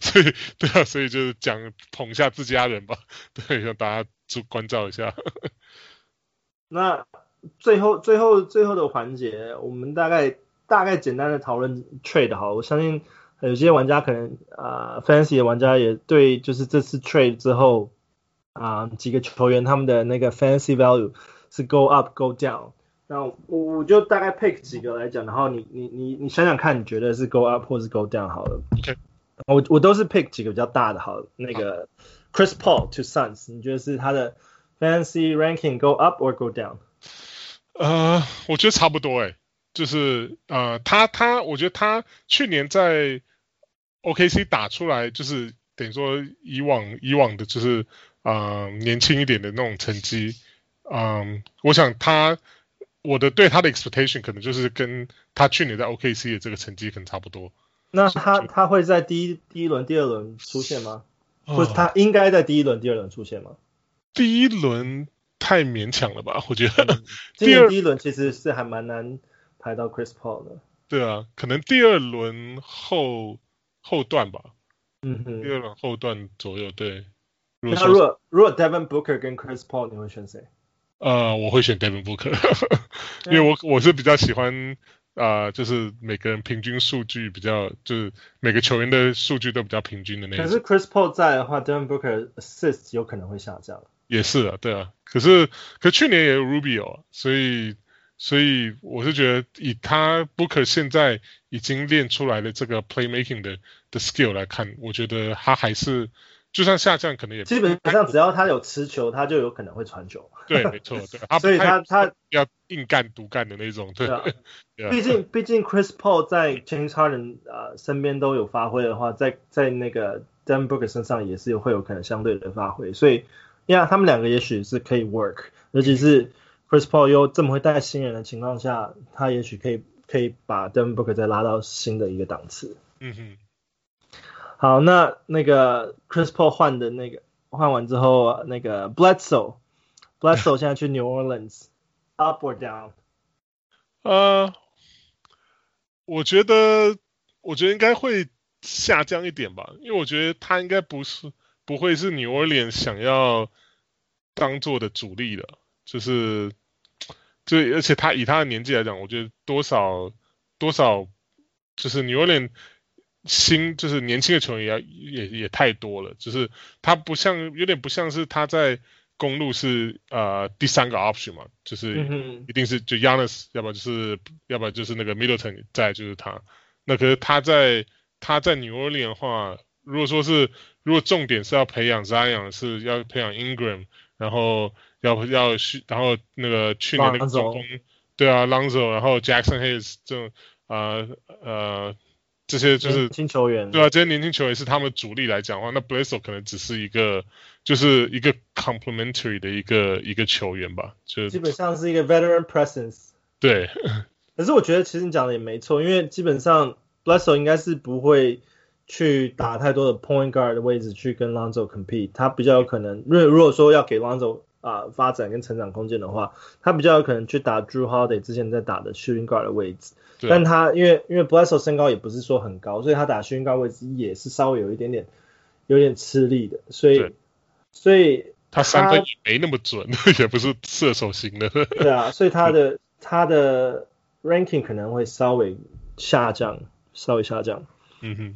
所以对啊，所以就是讲捧一下自家人吧，对，让大家注关照一下。那最后最后最后的环节，我们大概大概简单的讨论 trade 哈，我相信有些玩家可能啊、呃、fantasy 的玩家也对，就是这次 trade 之后啊、呃、几个球员他们的那个 fantasy value 是 go up go down。那我我就大概 pick 几个来讲，然后你你你你想想看，你觉得是 go up 或是 go down 好了。Okay. 我我都是 pick 几个比较大的，好，那个 Chris Paul to Suns，你觉得是他的 fantasy ranking go up or go down？呃，我觉得差不多诶，就是呃，他他，我觉得他去年在 OKC 打出来，就是等于说以往以往的，就是呃年轻一点的那种成绩，嗯，我想他。我的对他的 expectation 可能就是跟他去年在 OKC 的这个成绩可能差不多。那他他会在第一第一轮、第二轮出现吗？或者他应该在第一轮、第二轮出现吗？第一轮太勉强了吧？我觉得。今年第一轮其实是还蛮难排到 Chris Paul 的。对啊，可能第二轮后后段吧。嗯哼。第二轮后段左右，对。那如果如果 Devin Booker 跟 Chris Paul，你会选谁？呃，我会选 Devin Booker，因为我我是比较喜欢啊、呃，就是每个人平均数据比较，就是每个球员的数据都比较平均的那种。可是 Chris Paul 在的话，Devin Booker assist 有可能会下降。也是啊，对啊。可是，可去年也有 Rubio，所以，所以我是觉得以他 Booker 现在已经练出来的这个 playmaking 的的 skill 来看，我觉得他还是。就算下降，可能也基本上只要他有持球，他就有可能会传球。对，没错，对。所以他他要硬干独干的那种，对。毕竟毕竟 Chris Paul 在 James Harden 啊身边都有发挥的话，在在那个 Devin Booker 身上也是会有可能相对的发挥。所以，呀，他们两个也许是可以 work，尤其是 Chris Paul 又这么会带新人的情况下，他也许可以可以把 Devin Booker 再拉到新的一个档次。嗯哼。好，那那个 Chris Paul 换的那个换完之后，那个 Bledsoe，Bledsoe 现在去 New Orleans，up or down？呃，我觉得我觉得应该会下降一点吧，因为我觉得他应该不是不会是 New Orleans 想要当做的主力的，就是就而且他以他的年纪来讲，我觉得多少多少就是 New Orleans。新就是年轻的球员也也也太多了，就是他不像有点不像是他在公路是呃第三个 option 嘛，就是一定是就 Giannis，要不然就是要不然就是那个 Middleton 在就是他，那可是他在他在 New Orleans 的话，如果说是如果重点是要培养 Zion 是要培养 Ingram，然后要要去然后那个去年那个中锋对啊 Lonzo，然后 Jackson Hayes 这种呃呃。这些就是年轻球员，对啊，这些年轻球员是他们主力来讲的话，那 Bledsoe 可能只是一个，就是一个 complementary 的一个一个球员吧，就基本上是一个 veteran presence。对，可是我觉得其实你讲的也没错，因为基本上 Bledsoe 应该是不会去打太多的 point guard 的位置去跟 Lonzo compete，他比较有可能，因为如果说要给 Lonzo 啊、呃、发展跟成长空间的话，他比较有可能去打 Drew Holiday 之前在打的 shooting guard 的位置。但他因为因为 Bledsoe 身高也不是说很高，所以他打 shooting guard 位置也是稍微有一点点有点吃力的，所以所以他三分也没那么准，也不是射手型的。对啊，所以他的他的 ranking 可能会稍微下降，稍微下降。嗯哼。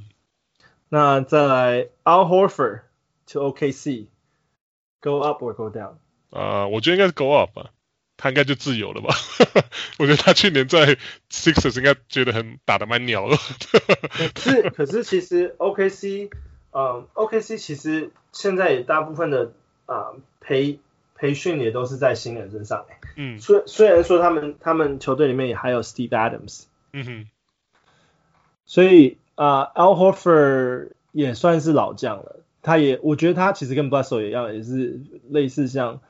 那再来 Al Horford to OKC，go up or go down？啊、uh,，我觉得应该是 go up 吧。他应该就自由了吧？我觉得他去年在 Sixers 应该觉得很打的蛮鸟的。可是可是其实 OKC，嗯，OKC 其实现在也大部分的啊、呃、培培训也都是在新人身上。嗯。虽虽然说他们他们球队里面也还有 Steve Adams。嗯哼。所以啊、呃、Al Horford 也算是老将了。他也我觉得他其实跟 Bledsoe 一样，也是类似像。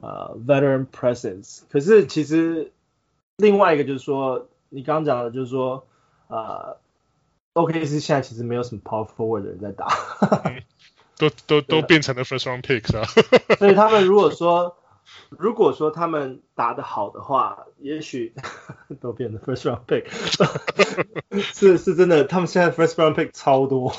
呃、uh,，veteran presence。可是其实另外一个就是说，你刚刚讲的，就是说，呃、uh,，OKC 现在其实没有什么 power forward 的人在打，嗯、都都 都变成了 first round picks 啊。所以他们如果说，如果说他们打得好的话，也许都变成 first round pick。是是真的，他们现在 first round pick 超多。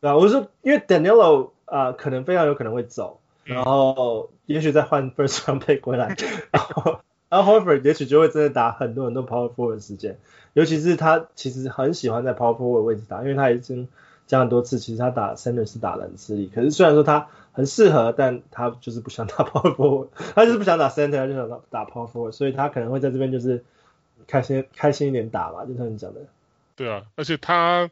对啊，我说，因为 Danilo 啊、呃，可能非常有可能会走。然后也许再换 first round pick 回来，然后然后 Horford 也许就会真的打很多很多 power forward 的时间，尤其是他其实很喜欢在 power forward 位置打，因为他已经讲很多次，其实他打 center 是打的很吃力。可是虽然说他很适合，但他就是不想打 power forward，他就是不想打 center，他就想打 power forward，所以他可能会在这边就是开心开心一点打吧，就像你讲的。对啊，而且他。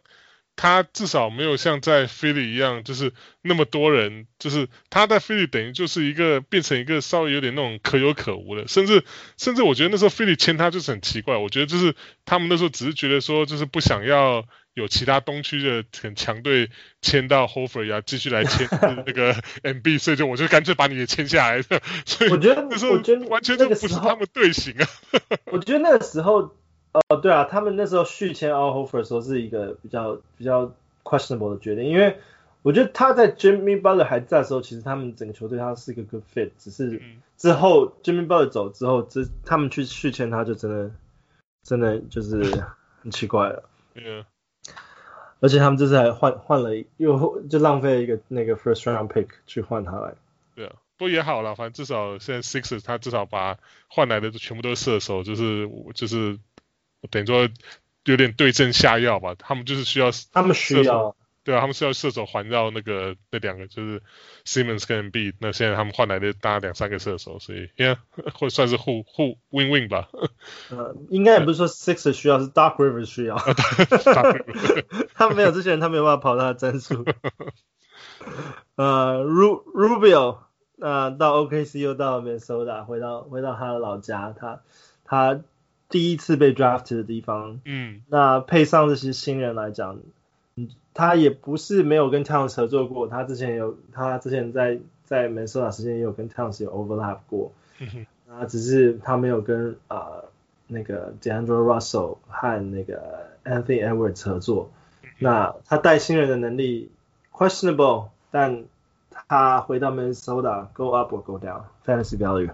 他至少没有像在菲利一样，就是那么多人，就是他在菲利等于就是一个变成一个稍微有点那种可有可无的，甚至甚至我觉得那时候菲利签他就是很奇怪，我觉得就是他们那时候只是觉得说就是不想要有其他东区的很强队签到 Horford 呀，继续来签那个 MB，所以就我就干脆把你也签下来，所以我觉得那时候完全就不是他们队形啊。我觉得那个时候。哦，对啊，他们那时候续签 Al 时候是一个比较比较 questionable 的决定，因为我觉得他在 Jimmy Butler 还在的时候，其实他们整个球队他是一个 good fit，只是之后 Jimmy Butler 走之后，这他们去续签他就真的真的就是很奇怪了。嗯，而且他们这次还换换了又就浪费了一个那个 first round pick 去换他来。对啊，不过也好了，反正至少现在 Sixers 他至少把换来的全部都是射手，就是就是。等于说有点对症下药吧，他们就是需要，他们需要，对啊，他们需要射手环绕那个那两个就是 Simmons 跟 Embiid，那现在他们换来的大概两三个射手，所以应该 会算是互互 win win 吧。呃，应该也不是说 Sixers 需要，是 Dark Rivers 需要。他们没有这些人，他没有办法跑他的战术。呃，Ru Rubio，呃，到 OKC 又到 Minnesota，回到回到他的老家，他他。第一次被 draft 的地方，嗯，那配上这些新人来讲，嗯，他也不是没有跟 Towns 合作过，他之前有，他之前在在 Minnesota 时间也有跟 Towns 有 overlap 过，嗯哼，啊，只是他没有跟啊、呃、那个 D'Angelo Russell 和那个 Anthony Edwards 合作，因那他带新人的能力 questionable，但他回到 Minnesota go up or go down fantasy value。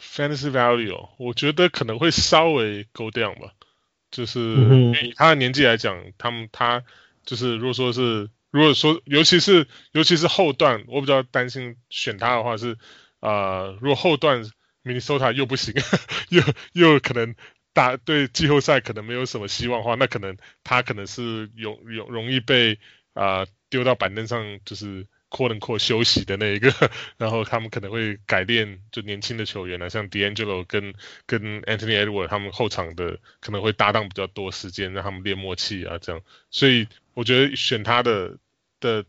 Fantasy value，我觉得可能会稍微 go down 吧，就是以他的年纪来讲，他们他就是如果说是如果说尤其是尤其是后段，我比较担心选他的话是啊、呃，如果后段 Minnesota 又不行，又又可能打对季后赛可能没有什么希望的话，那可能他可能是容容容易被啊、呃、丢到板凳上，就是。Quote unquote 休息的那一个，然后他们可能会改练就年轻的球员啊，像 D'Angelo 跟跟 Anthony Edwards 他们后场的可能会搭档比较多时间，让他们练默契啊，这样。所以我觉得选他的的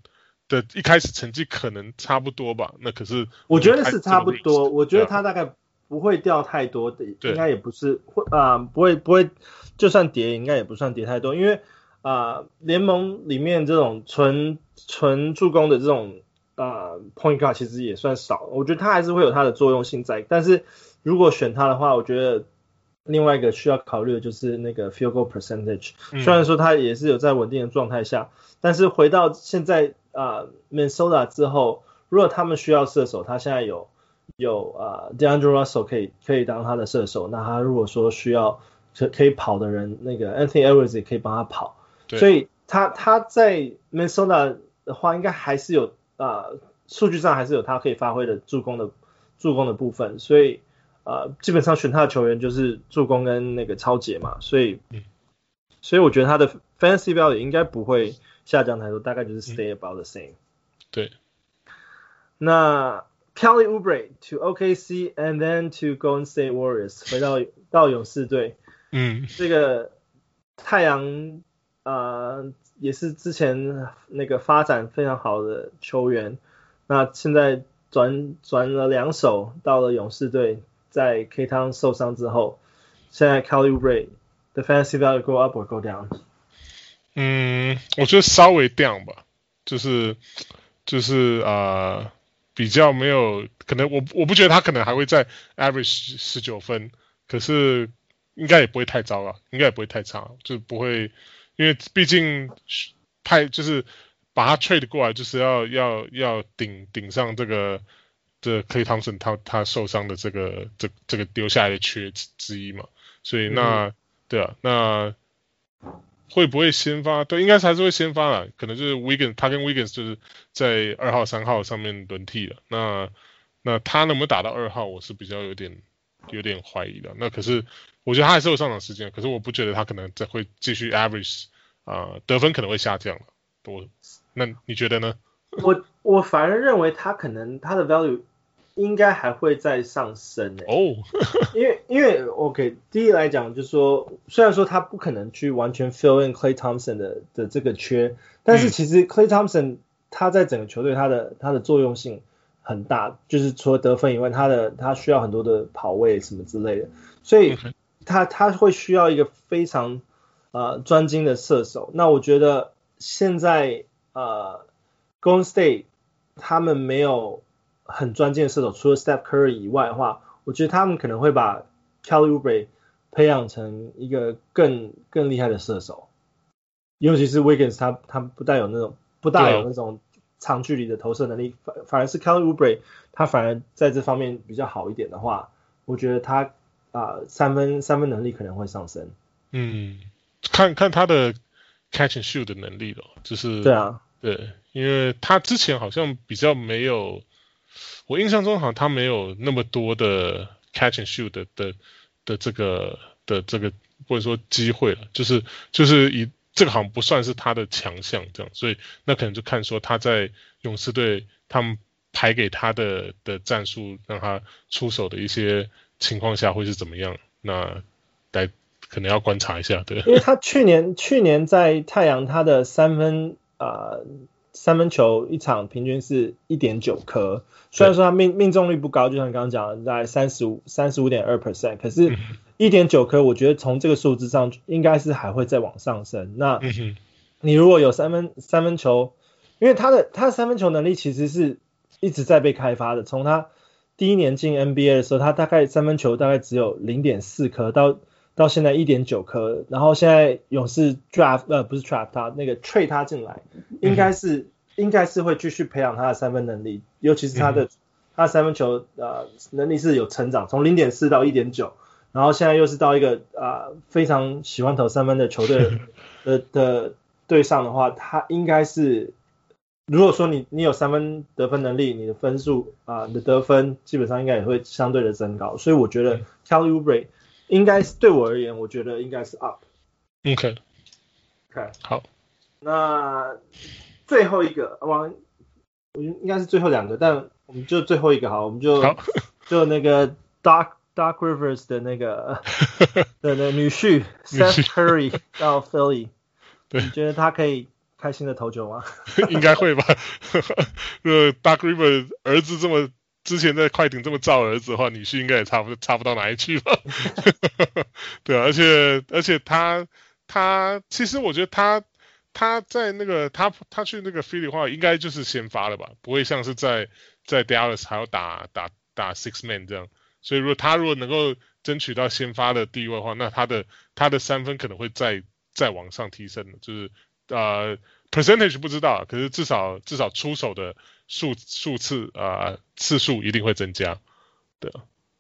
的一开始成绩可能差不多吧。那可是我觉得是差不多，我觉得他大概不会掉太多的，应该也不是会啊、呃，不会不会，就算跌应该也不算跌太多，因为。啊，联盟里面这种纯纯助攻的这种啊 point guard 其实也算少，我觉得他还是会有他的作用性在。但是如果选他的话，我觉得另外一个需要考虑的就是那个 field goal percentage。虽然说他也是有在稳定的状态下，但是回到现在啊 Minnesota 之后，如果他们需要射手，他现在有有啊 DeAndre Russell 可以可以当他的射手，那他如果说需要可可以跑的人，那个 Anthony Edwards 也可以帮他跑。所以他他在 Minnesota 的话，应该还是有啊，数据上还是有他可以发挥的助攻的助攻的部分。所以啊，基本上选他的球员就是助攻跟那个抄截嘛。所以，所以我觉得他的 fantasy value 应该不会下降太多，大概就是 stay about the same。对。那 Kelly Oubre to OKC and then to Golden State Warriors 回到到勇士队。嗯。这个太阳。呃，也是之前那个发展非常好的球员，那现在转转了两手到了勇士队，在 K 汤受伤之后，现在 Kelly Oubre the fantasy value go up or go down？嗯，我觉得稍微 down 吧，就是就是啊、呃，比较没有可能我，我我不觉得他可能还会在 average 十九分，可是应该也不会太糟了，应该也不会太差，就不会。因为毕竟派就是把他 trade 过来，就是要要要顶顶上这个这 Klay Thompson 他他受伤的这个这这个丢下来的缺之一嘛，所以那、嗯、对啊，那会不会先发？对，应该是还是会先发了，可能就是 Wiggins 他跟 Wiggins 就是在二号三号上面轮替了。那那他能不能打到二号，我是比较有点有点怀疑的。那可是。我觉得他还是有上场时间，可是我不觉得他可能再会继续 average 啊、呃，得分可能会下降了。我，那你觉得呢？我我反而认为他可能他的 value 应该还会再上升诶。哦，因为因为 OK，第一来讲就是说，虽然说他不可能去完全 fill in Clay Thompson 的的这个缺，但是其实 Clay Thompson 他在整个球队他的他的作用性很大，就是除了得分以外，他的他需要很多的跑位什么之类的，所以。他他会需要一个非常呃专精的射手。那我觉得现在呃 Golden State 他们没有很专精的射手，除了 Steph Curry 以外的话，我觉得他们可能会把 Kelly Oubre 培养成一个更更厉害的射手。尤其是 Wiggins，他他不带有那种不大有那种长距离的投射能力，反反而是 Kelly Oubre 他反而在这方面比较好一点的话，我觉得他。啊，三分三分能力可能会上升。嗯，看看他的 catch and shoot 的能力了，就是对啊，对，因为他之前好像比较没有，我印象中好像他没有那么多的 catch and shoot 的的的这个的这个或者说机会了，就是就是以这个好像不算是他的强项这样，所以那可能就看说他在勇士队他们排给他的的战术让他出手的一些。情况下会是怎么样？那来可能要观察一下，对。因为他去年去年在太阳，他的三分啊、呃、三分球一场平均是一点九颗，虽然说他命命中率不高，就像你刚刚讲的，在三十五三十五点二 percent，可是一点九颗，我觉得从这个数字上应该是还会再往上升。那你如果有三分三分球，因为他的他的三分球能力其实是一直在被开发的，从他。第一年进 NBA 的时候，他大概三分球大概只有零点四颗，到到现在一点九颗，然后现在勇士 draft 呃不是 draft 他那个 trade 他进来，应该是、嗯、应该是会继续培养他的三分能力，尤其是他的、嗯、他的三分球呃能力是有成长，从零点四到一点九，然后现在又是到一个啊、呃、非常喜欢投三分的球队 的的队上的话，他应该是。如果说你你有三分得分能力，你的分数啊、呃，你的得分基本上应该也会相对的增高，所以我觉得 Kelly Oubre 应该是对我而言，我觉得应该是 up。OK，OK，、okay. 好。那最后一个，我我应该是最后两个，但我们就最后一个好，我们就 就那个 Doc Doc Rivers 的那个 的那女婿 Seth Curry 到 Philly，对，你觉得他可以？开心的投球吗？应该会吧。呃，Doc Rivers 儿子这么之前在快艇这么造儿子的话，女婿应该也差不差不到哪里去吧。对啊，而且而且他他其实我觉得他他在那个他他去那个 Philly 的话，应该就是先发了吧，不会像是在在 Dallas 还要打打打 Six Man 这样。所以如果他如果能够争取到先发的地位的话，那他的他的三分可能会再再往上提升的，就是。呃，percentage 不知道，可是至少至少出手的数数次啊、呃、次数一定会增加，对，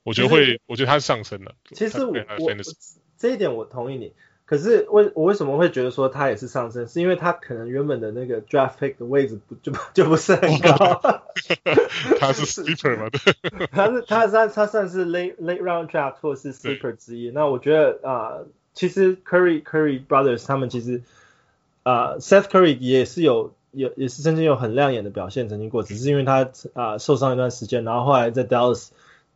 我觉得会，我觉得他是上升了。其实我，我这一点我同意你，可是为我为什么会觉得说他也是上升，是因为他可能原本的那个 draft pick 的位置不就就不是很高，他是 sleeper 嘛，对，它是它它它算是 late late round draft 或是 sleeper 之一。那我觉得啊、呃，其实 Curry Curry Brothers 他们其实。啊、uh,，Seth Curry 也是有有也是曾经有很亮眼的表现，曾经过，只是因为他啊、uh, 受伤一段时间，然后后来在 Dallas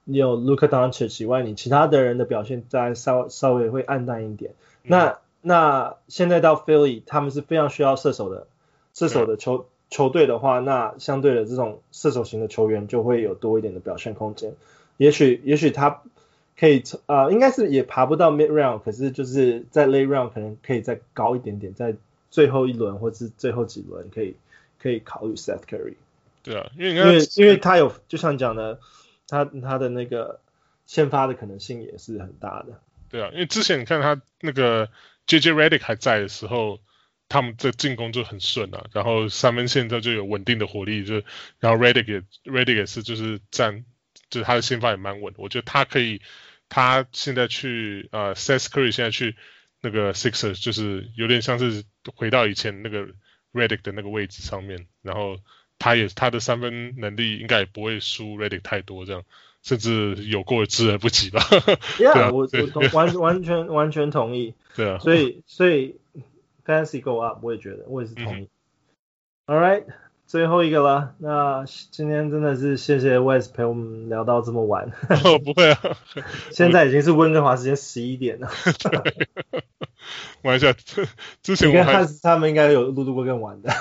你有 Luka Doncic 以外，你其他的人的表现再稍稍微会暗淡一点。嗯、那那现在到 Philly，他们是非常需要射手的射手的球、嗯、球队的话，那相对的这种射手型的球员就会有多一点的表现空间。也许也许他可以啊、呃，应该是也爬不到 Mid Round，可是就是在 Late Round 可能可以再高一点点，在。最后一轮或是最后几轮可以可以考虑 Seth Curry。对啊，因为因为因为他有就像讲的，他他的那个先发的可能性也是很大的。对啊，因为之前你看他那个 JJ Redick 还在的时候，他们的进攻就很顺啊，然后三分线他就有稳定的火力，就然后 Redick 也 Redick 也是就是站，就是他的先发也蛮稳，我觉得他可以，他现在去呃 Seth Curry 现在去。那个 Sixers 就是有点像是回到以前那个 Redick 的那个位置上面，然后他也他的三分能力应该也不会输 Redick 太多，这样甚至有过之而不及吧。Yeah，对啊，我我同完完全完全同意。对啊，所以所以 Fantasy Go Up，我也觉得我也是同意。嗯、All right。最后一个了，那今天真的是谢谢 Wes 陪我们聊到这么晚。哦，不会啊，现在已经是温哥华时间十一点了。玩一下，之前我还他们应该有录录过更晚的。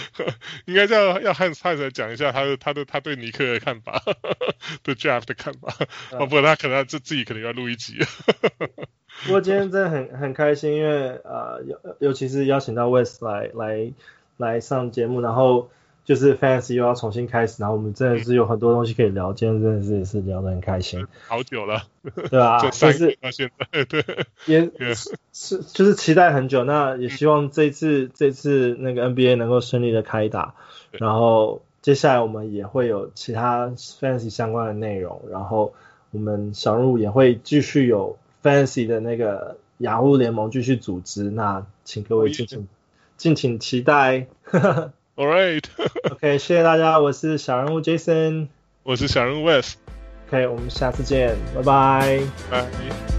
应该叫要汉斯汉斯来讲一下他的他的他对尼克的看法，对 Draft 的看法。哦，不过他可能自自己可能要录一集。不过今天真的很很开心，因为呃尤尤其是邀请到 West 来来。来上节目，然后就是 Fantasy 又要重新开始，然后我们真的是有很多东西可以聊，今天真的是也是聊得很开心。好久了，对啊，就是到现在，对，也是是就是期待很久，那也希望这次这次那个 NBA 能够顺利的开打，然后接下来我们也会有其他 Fantasy 相关的内容，然后我们小鹿也会继续有 Fantasy 的那个雅虎联盟继续组织，那请各位敬请。敬请期待。All right. OK，谢谢大家，我是小人物 Jason，我是小人物 Wes。OK，我们下次见，拜拜。拜。